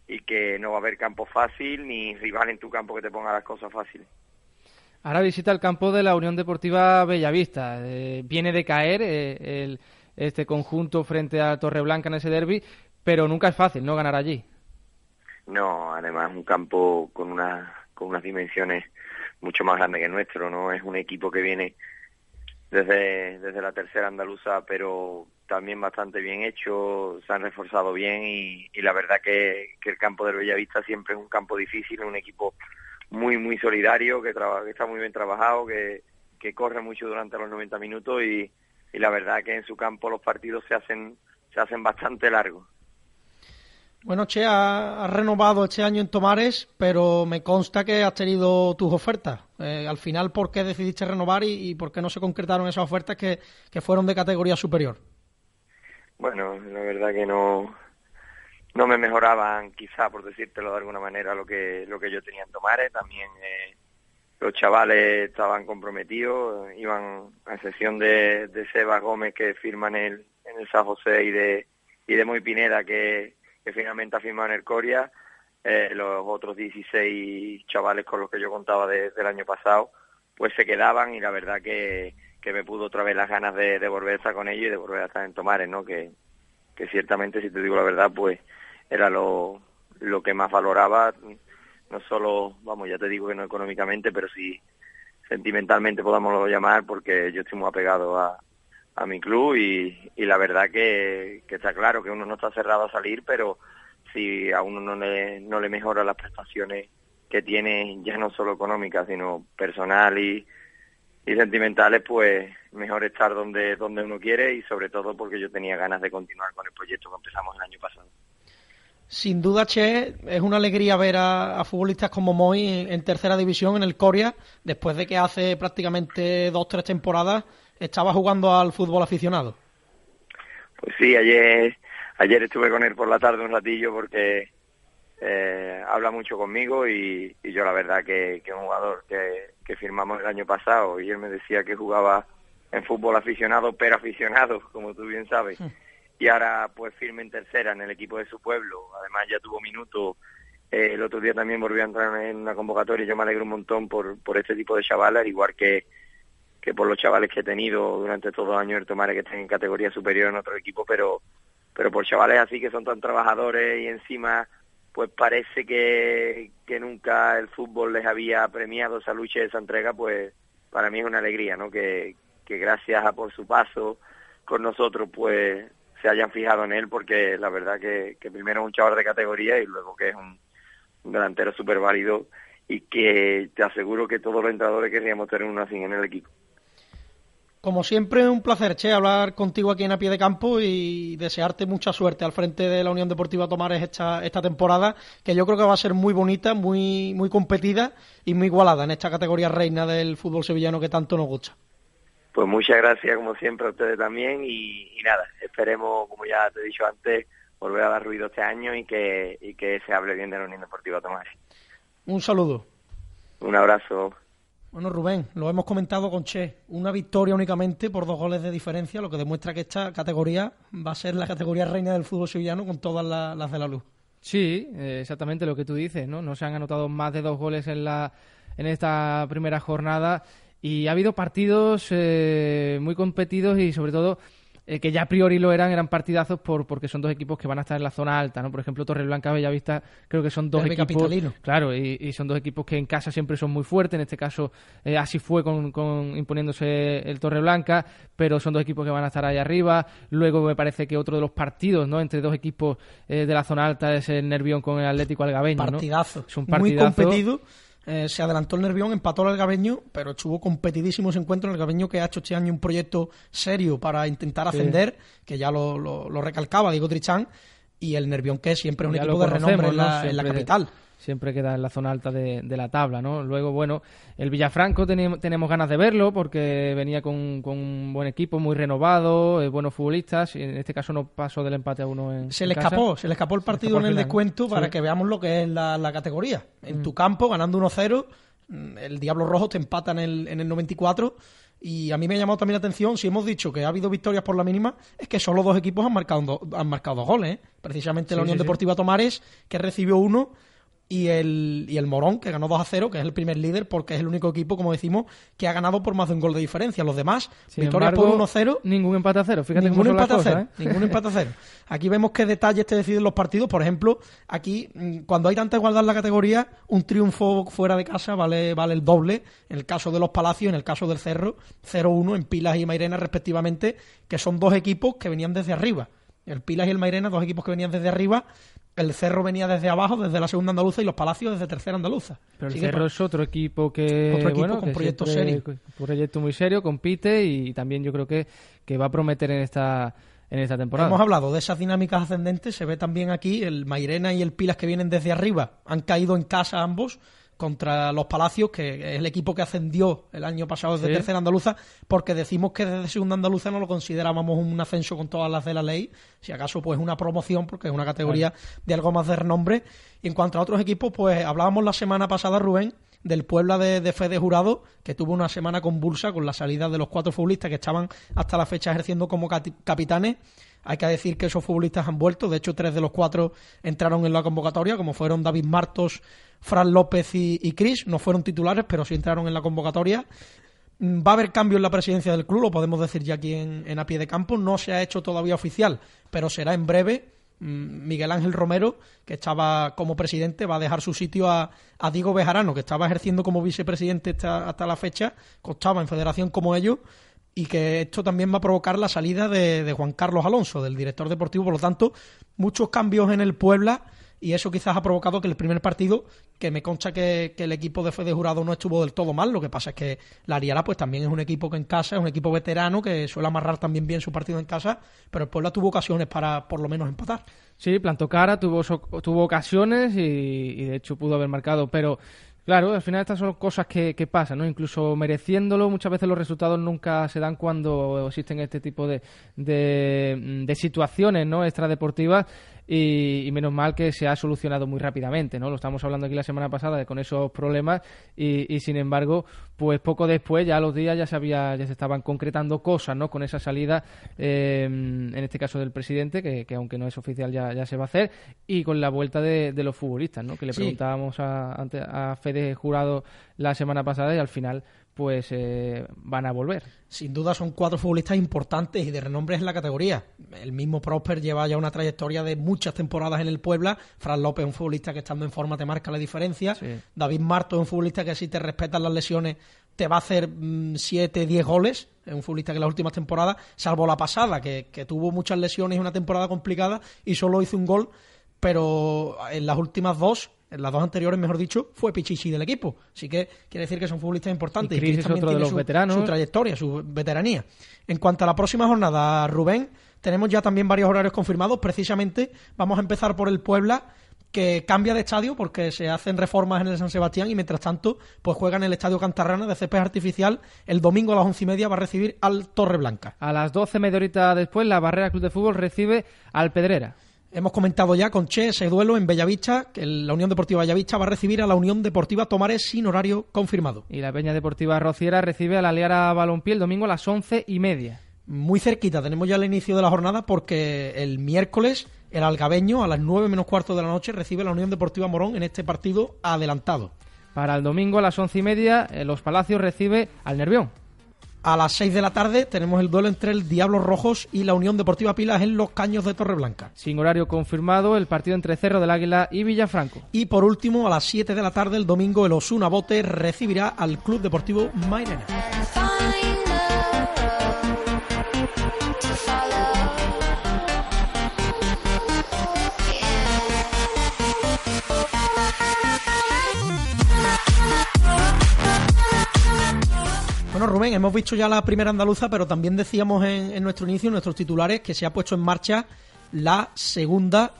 y que no va a haber campo fácil ni rival en tu campo que te ponga las cosas fáciles. Ahora visita el campo de la Unión Deportiva Bellavista. Eh, viene de caer eh, el, este conjunto frente a Torreblanca en ese derby, pero nunca es fácil no ganar allí. No, además un campo con, una, con unas dimensiones mucho más grandes que nuestro, ¿no? Es un equipo que viene desde, desde la tercera andaluza, pero también bastante bien hecho, se han reforzado bien y, la verdad que, que, el campo del Bellavista siempre es un campo difícil, un equipo muy, muy solidario, que, que está muy bien trabajado, que, que corre mucho durante los 90 minutos y, y la verdad que en su campo los partidos se hacen, se hacen bastante largos. Bueno, Che, ha, renovado este año en Tomares, pero me consta que has tenido tus ofertas. Eh, al final, ¿por qué decidiste renovar y, por qué no se concretaron esas ofertas que, fueron de categoría superior? Bueno, la verdad que no, no me mejoraban quizá por decírtelo de alguna manera lo que lo que yo tenía en Tomares también eh, los chavales estaban comprometidos iban a excepción de, de Seba Gómez que firma en el en el San José y de y de Muy Pineda que, que finalmente ha firmado en el Coria eh, los otros 16 chavales con los que yo contaba desde el año pasado pues se quedaban y la verdad que, que me pudo otra vez las ganas de, de volver a estar con ellos y de volver a estar en Tomares, ¿no? Que, que ciertamente, si te digo la verdad, pues era lo, lo que más valoraba, no solo, vamos, ya te digo que no económicamente, pero sí sentimentalmente podamos llamar, porque yo estoy muy apegado a, a mi club y, y la verdad que, está claro que uno no está cerrado a salir, pero si a uno no le, no le mejora las prestaciones que tiene, ya no solo económicas, sino personal y, y sentimentales, pues mejor estar donde, donde uno quiere y sobre todo porque yo tenía ganas de continuar con el proyecto que empezamos el año pasado. Sin duda, Che, es una alegría ver a, futbolistas como Moy en, tercera división en el Coria, después de que hace prácticamente dos, tres temporadas estaba jugando al fútbol aficionado. Pues sí, ayer, ayer estuve con él por la tarde un ratillo porque eh, habla mucho conmigo y, yo la verdad que, que un jugador que, que firmamos el año pasado y él me decía que jugaba en fútbol aficionado, pero aficionado, como tú bien sabes. Y ahora pues firme en tercera en el equipo de su pueblo. Además ya tuvo minutos. Eh, el otro día también volvió a entrar en una convocatoria y yo me alegro un montón por, por este tipo de chavales, igual que, que por los chavales que he tenido durante todos los años el Tomare que están en categoría superior en otro equipo, pero, pero por chavales así que son tan trabajadores y encima pues parece que, que nunca el fútbol les había premiado esa lucha y esa entrega, pues para mí es una alegría, ¿no? Que, que gracias a por su paso con nosotros pues se hayan fijado en él porque la verdad que, que primero es un chaval de categoría y luego que es un, delantero súper válido y que te aseguro que todos los entrenadores querríamos tener uno así en el equipo. Como siempre, un placer, Che, hablar contigo aquí en A Pie de Campo y desearte mucha suerte al frente de la Unión Deportiva Tomares esta, esta temporada, que yo creo que va a ser muy bonita, muy, muy competida y muy igualada en esta categoría reina del fútbol sevillano que tanto nos gusta. Pues muchas gracias, como siempre, a ustedes también. Y, nada, esperemos, como ya te he dicho antes, volver a dar ruido este año y que, y que se hable bien de la Unión Deportiva Tomás. Un saludo. Un abrazo. Bueno, Rubén, lo hemos comentado con Che. Una victoria únicamente por dos goles de diferencia, lo que demuestra que esta categoría va a ser la categoría reina del fútbol sevillano con todas las de la luz. Sí, eh, exactamente lo que tú dices, ¿no? No se han anotado más de dos goles en la en esta primera jornada y ha habido partidos eh, muy competidos y sobre todo eh, que ya a priori lo eran, eran partidazos por, porque son dos equipos que van a estar en la zona alta, ¿no? Por ejemplo, Torreblanca, Bellavista, creo que son dos equipos... Claro, y, son dos equipos que en casa siempre son muy fuertes, en este caso eh, así fue con, con imponiéndose el Torreblanca, pero son dos equipos que van a estar ahí arriba. Luego me parece que otro de los partidos, ¿no? Entre dos equipos de la zona alta es el Nervión con el Atlético Algabeño, partidazo. Es un partidazo. Muy competido eh, se adelantó el Nervión, empató el Gabeño, pero estuvo competidísimo ese encuentro. El Gabeño que ha hecho este año un proyecto serio para intentar ascender, que ya lo, lo, recalcaba Diego Trichán, y el Nervión que siempre es un equipo de renombre en la capital siempre queda en la zona alta de, la tabla, ¿no? Luego, bueno, el Villafranco tenemos, ganas de verlo porque venía con, un buen equipo, muy renovado, eh, buenos futbolistas, y en este caso no pasó del empate a uno en Se le escapó, se le escapó el partido en el descuento para que veamos lo que es la, categoría. En mm. tu campo, ganando 1-0, mm, el Diablo Rojo te empata en el, en el 94 y a mí me ha llamado también la atención, si hemos dicho que ha habido victorias por la mínima, es que solo dos equipos han marcado, han marcado dos goles. ¿eh? Precisamente la Unión Deportiva Tomares, que recibió uno, y el, y el Morón, que ganó 2 a 0, que es el primer líder, porque es el único equipo, como decimos, que ha ganado por más de un gol de diferencia. Los demás, victorias por 1 a 0. Ningún empate a cero, fíjate ningún empate a cero. ¿eh? Ningún empate a cero. Aquí vemos qué detalles te deciden los partidos. Por ejemplo, aquí, mm, cuando hay tanta igualdad en la categoría, un triunfo fuera de casa vale, vale el doble. En el caso de los Palacios, en el caso del Cerro, 0-1 en Pilas y Mairena, respectivamente, que son dos equipos que venían desde arriba. El Pilas y el Mairena, dos equipos que venían desde arriba, el Cerro venía desde abajo, desde la segunda andaluza, y los Palacios desde tercera andaluza. Pero el Cerro es otro equipo que. Otro equipo con proyecto serio. Un proyecto muy serio, compite y también yo creo que, que va a prometer en esta. En esta temporada. Hemos hablado de esas dinámicas ascendentes, se ve también aquí el Mairena y el Pilas que vienen desde arriba, han caído en casa ambos, contra los Palacios, que es el equipo que ascendió el año pasado desde tercera andaluza, porque decimos que desde segunda andaluza no lo considerábamos un ascenso con todas las de la ley, si acaso pues una promoción, porque es una categoría de algo más de renombre. Y en cuanto a otros equipos, pues hablábamos la semana pasada, Rubén, del Puebla de, de Fede Jurado, que tuvo una semana convulsa con la salida de los cuatro futbolistas que estaban hasta la fecha ejerciendo como capitanes. Hay que decir que esos futbolistas han vuelto, de hecho tres de los cuatro entraron en la convocatoria, como fueron David Martos, Fran López y, Cris, no fueron titulares, pero sí entraron en la convocatoria. Mm, va a haber cambio en la presidencia del club, lo podemos decir ya aquí en, a pie de campo, no se ha hecho todavía oficial, pero será en breve. Mm, Miguel Ángel Romero, que estaba como presidente, va a dejar su sitio a, Diego Bejarano, que estaba ejerciendo como vicepresidente hasta, la fecha, costaba en federación como ellos, y que esto también va a provocar la salida de, de Juan Carlos Alonso, del director deportivo. Por lo tanto, muchos cambios en el Puebla y eso quizás ha provocado que el primer partido, que me concha que, el equipo de Fede Jurado no estuvo del todo mal, lo que pasa es que la Ariara pues también es un equipo que en casa, es un equipo veterano que suele amarrar también bien su partido en casa, pero el Puebla tuvo ocasiones para por lo menos empatar. Sí, plantó cara, tuvo, tuvo ocasiones y, y de hecho pudo haber marcado, pero Claro, al final estas son cosas que, pasan, ¿no? Incluso mereciéndolo, muchas veces los resultados nunca se dan cuando existen este tipo de, de, de situaciones, ¿no? Extradeportivas y, menos mal que se ha solucionado muy rápidamente, ¿no? Lo estamos hablando aquí la semana pasada de, con esos problemas y, sin embargo, pues poco después, ya a los días ya se había, ya se estaban concretando cosas, ¿no? Con esa salida, em, en este caso del presidente, que, aunque no es oficial ya, ya se va a hacer, y con la vuelta de, los futbolistas, ¿no? Que le preguntábamos a, a Fede Jurado la semana pasada y al final pues eh, van a volver. Sin duda son cuatro futbolistas importantes y de renombre en la categoría. El mismo Prosper lleva ya una trayectoria de muchas temporadas en el Puebla. Fran López es un futbolista que estando en forma te marca la diferencia. David Marto es un futbolista que si te respetan las lesiones te va a hacer 7, mm, 10 goles. Es un futbolista que en las últimas temporadas, salvo la pasada, que, que tuvo muchas lesiones y una temporada complicada y solo hizo un gol, pero en las últimas dos las dos anteriores, mejor dicho, fue Pichichi del equipo. Así que quiere decir que son futbolistas importantes. Y, es otro de los su, veteranos. Su trayectoria, su veteranía. En cuanto a la próxima jornada, Rubén, tenemos ya también varios horarios confirmados. Precisamente vamos a empezar por el Puebla que cambia de estadio porque se hacen reformas en el San Sebastián y mientras tanto pues juega en el Estadio Cantarrana de césped artificial el domingo a las once y media va a recibir al Torre Blanca. A las doce media horita después la Barrera Club de Fútbol recibe al Pedrera. Hemos comentado ya con Che ese duelo en Bellavista, que la Unión Deportiva Bellavista va a recibir a la Unión Deportiva Tomares sin horario confirmado. Y la Peña Deportiva Rociera recibe a la Leara Balompié el domingo a las once y media. Muy cerquita, tenemos ya el inicio de la jornada porque el miércoles el Algabeño a las nueve menos cuarto de la noche recibe a la Unión Deportiva Morón en este partido adelantado. Para el domingo a las once y media, eh, Los Palacios recibe al Nervión. A las 6 de la tarde tenemos el duelo entre el Diablos Rojos y la Unión Deportiva Pilas en Los Caños de Torreblanca. Sin horario confirmado, el partido entre Cerro del Águila y Villafranco. Y por último, a las 7 de la tarde el domingo, el Osuna Bote recibirá al Club Deportivo Mairena. Bueno, Rubén, hemos visto ya la primera andaluza, pero también decíamos en, nuestro inicio, en nuestros titulares, que se ha puesto en marcha la segunda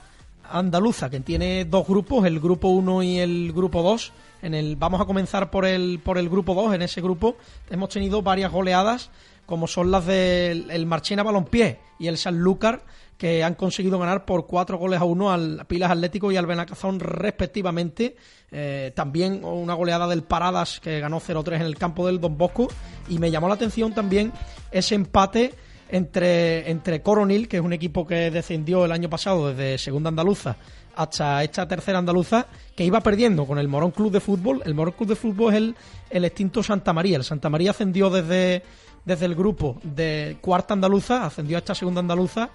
andaluza, que tiene dos grupos, el grupo 1 y el grupo 2. En el, vamos a comenzar por el, por el grupo 2. En ese grupo hemos tenido varias goleadas, como son las del Marchena Balompié y el Sanlúcar, que han conseguido ganar por cuatro goles a uno al Pilas Atlético y al Benacazón respectivamente. Eh, también una goleada del Paradas que ganó 0-3 en el campo del Don Bosco. Y me llamó la atención también ese empate entre, entre Coronil, que es un equipo que descendió el año pasado desde Segunda Andaluza hasta esta tercera andaluza, que iba perdiendo con el Morón Club de Fútbol. El Morón Club de Fútbol es el, el extinto Santa María. El Santa María ascendió desde, desde el grupo de cuarta andaluza, ascendió a esta segunda andaluza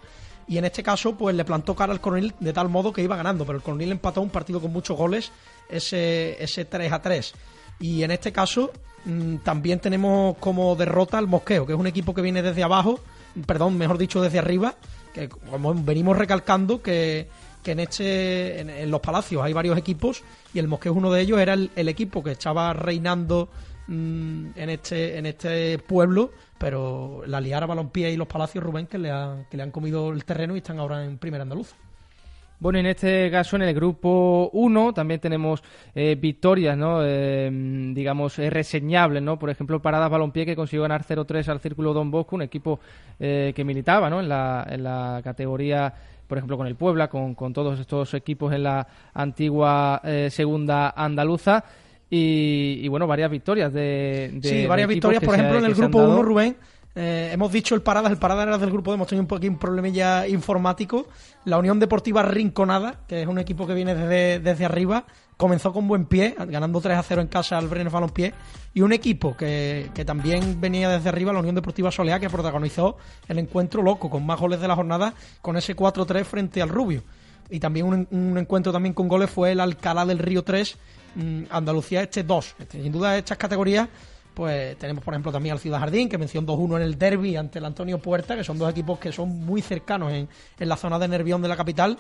y en este caso pues le plantó cara al Coronel de tal modo que iba ganando, pero el Coronel empató un partido con muchos goles, ese, ese 3 a 3. Y en este caso mm, también tenemos como derrota al Mosqueo, que es un equipo que viene desde abajo, perdón, mejor dicho desde arriba, que como venimos recalcando que, que en este en, los palacios hay varios equipos y el Mosqueo uno de ellos era el, el equipo que estaba reinando mm, en este en este pueblo pero la Liara Balompié y los Palacios Rubén que le, han, que le han comido el terreno y están ahora en Primera Andaluz. Bueno, en este caso, en el grupo 1, también tenemos eh, victorias, ¿no? Eh, digamos, eh, reseñables, ¿no? Por ejemplo, Paradas Balompié, que consiguió ganar 0-3 al Círculo Don Bosco, un equipo que militaba, ¿no? En la, en la categoría por ejemplo, con el Puebla, con, con todos estos equipos en la antigua segunda andaluza. Y, bueno, varias victorias de. sí, varias victorias, por ejemplo, en el grupo 1, Rubén eh, hemos dicho el Paradas, el Paradas era del grupo, hemos tenido un poquito un problemilla informático. La Unión Deportiva Rinconada, que es un equipo que viene desde, desde arriba, comenzó con buen pie, ganando 3 a 0 en casa al Brenes Balompié. Y un equipo que, que, también venía desde arriba, la Unión Deportiva Solea, que protagonizó el encuentro loco, con más goles de la jornada, con ese 4-3 frente al Rubio. Y también un, un, encuentro también con goles fue el Alcalá del Río 3, mm, Andalucía este 2. Este, sin duda estas categorías pues tenemos por ejemplo también al Ciudad Jardín, que mencionó 2-1 en el derby ante el Antonio Puerta, que son dos equipos que son muy cercanos en, en la zona de Nervión de la capital.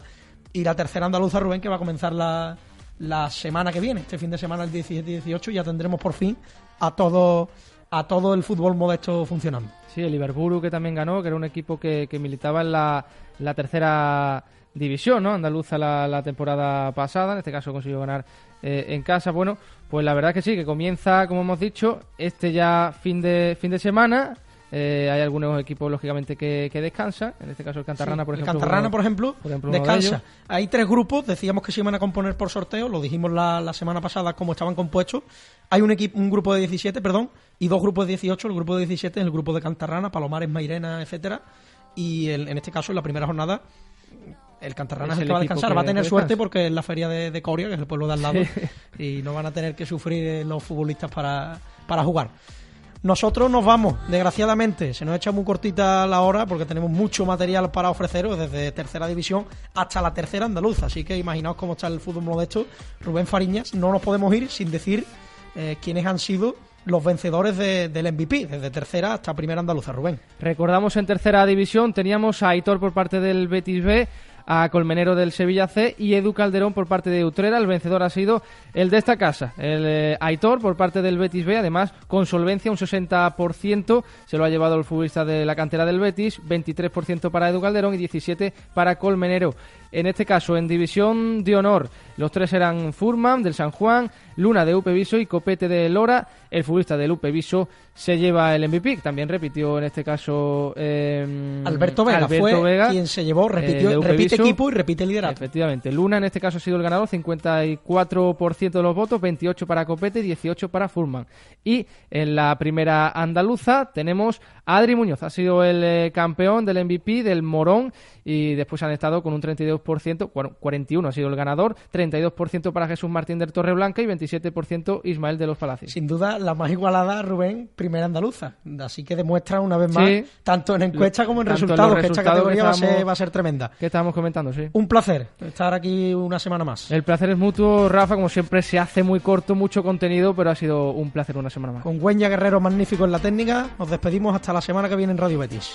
Y la tercera andaluza, Rubén, que va a comenzar la, la semana que viene, este fin de semana, el 17 y 18, ya tendremos por fin a todo, a todo el fútbol modesto funcionando. Sí, el Iberburu que también ganó, que era un equipo que, que militaba en la, la tercera división, ¿no? Andaluza la, temporada pasada, en este caso consiguió ganar eh, en casa. Bueno, pues la verdad que sí, que comienza, como hemos dicho, este ya fin de, fin de semana. Eh, hay algunos equipos, lógicamente, que, descansan. En este caso, el Cantarrana, por ejemplo. El Cantarrana, por ejemplo, descansa. Hay tres grupos. Decíamos que se iban a componer por sorteo. Lo dijimos la, semana pasada, cómo estaban compuestos. Hay un, equipo, un grupo de 17, perdón, y dos grupos de 18. El grupo de 17 es el grupo de Cantarrana, Palomares, Mairena, etcétera Y en este caso, en la primera jornada, el Cantarrana es el que va a descansar. Va a tener suerte porque es la feria de, Coria, que es el pueblo de al lado, y no van a tener que sufrir los futbolistas para, para jugar. Nosotros nos vamos, desgraciadamente, se nos echa muy cortita la hora porque tenemos mucho material para ofreceros desde tercera división hasta la tercera andaluza. Así que imaginaos cómo está el fútbol modesto. Rubén Fariñas, no nos podemos ir sin decir eh, quiénes han sido los vencedores del MVP, desde tercera hasta primera andaluza, Rubén. Recordamos en tercera división teníamos a Aitor por parte del Betis B, a Colmenero del Sevilla C y Edu Calderón por parte de Utrera. El vencedor ha sido el de esta casa, el eh, Aitor por parte del Betis B, además con solvencia un 60% se lo ha llevado el futbolista de la cantera del Betis, 23% para Edu Calderón y 17% para Colmenero. En este caso, en división de honor, los tres eran Furman del San Juan, Luna de Upeviso y Copete de Lora. El futbolista del Upeviso se lleva el MVP. También repitió en este caso eh, Alberto Vega. fue quien se llevó, repitió, eh, repite equipo y repite liderato. Efectivamente. Luna en este caso ha sido el ganador, 54% de los votos, 28 para Copete, 18 para Furman. Y en la primera andaluza tenemos Adri Muñoz ha sido el eh, campeón del MVP del Morón y después han estado con un 32%, 41 ha sido el ganador, 32% para Jesús Martín del Torreblanca y 27% Ismael de los Palacios. Sin duda la más igualada, Rubén, primera andaluza. Así que demuestra una vez más, tanto en encuesta como en resultados, que esta categoría va, a ser, tremenda. Que estábamos comentando, sí. Un placer estar aquí una semana más. El placer es mutuo, Rafa, como siempre se hace muy corto, mucho contenido, pero ha sido un placer una semana más. Con Güenya Guerrero magnífico en la técnica, nos despedimos hasta la semana que viene en Radio Betis.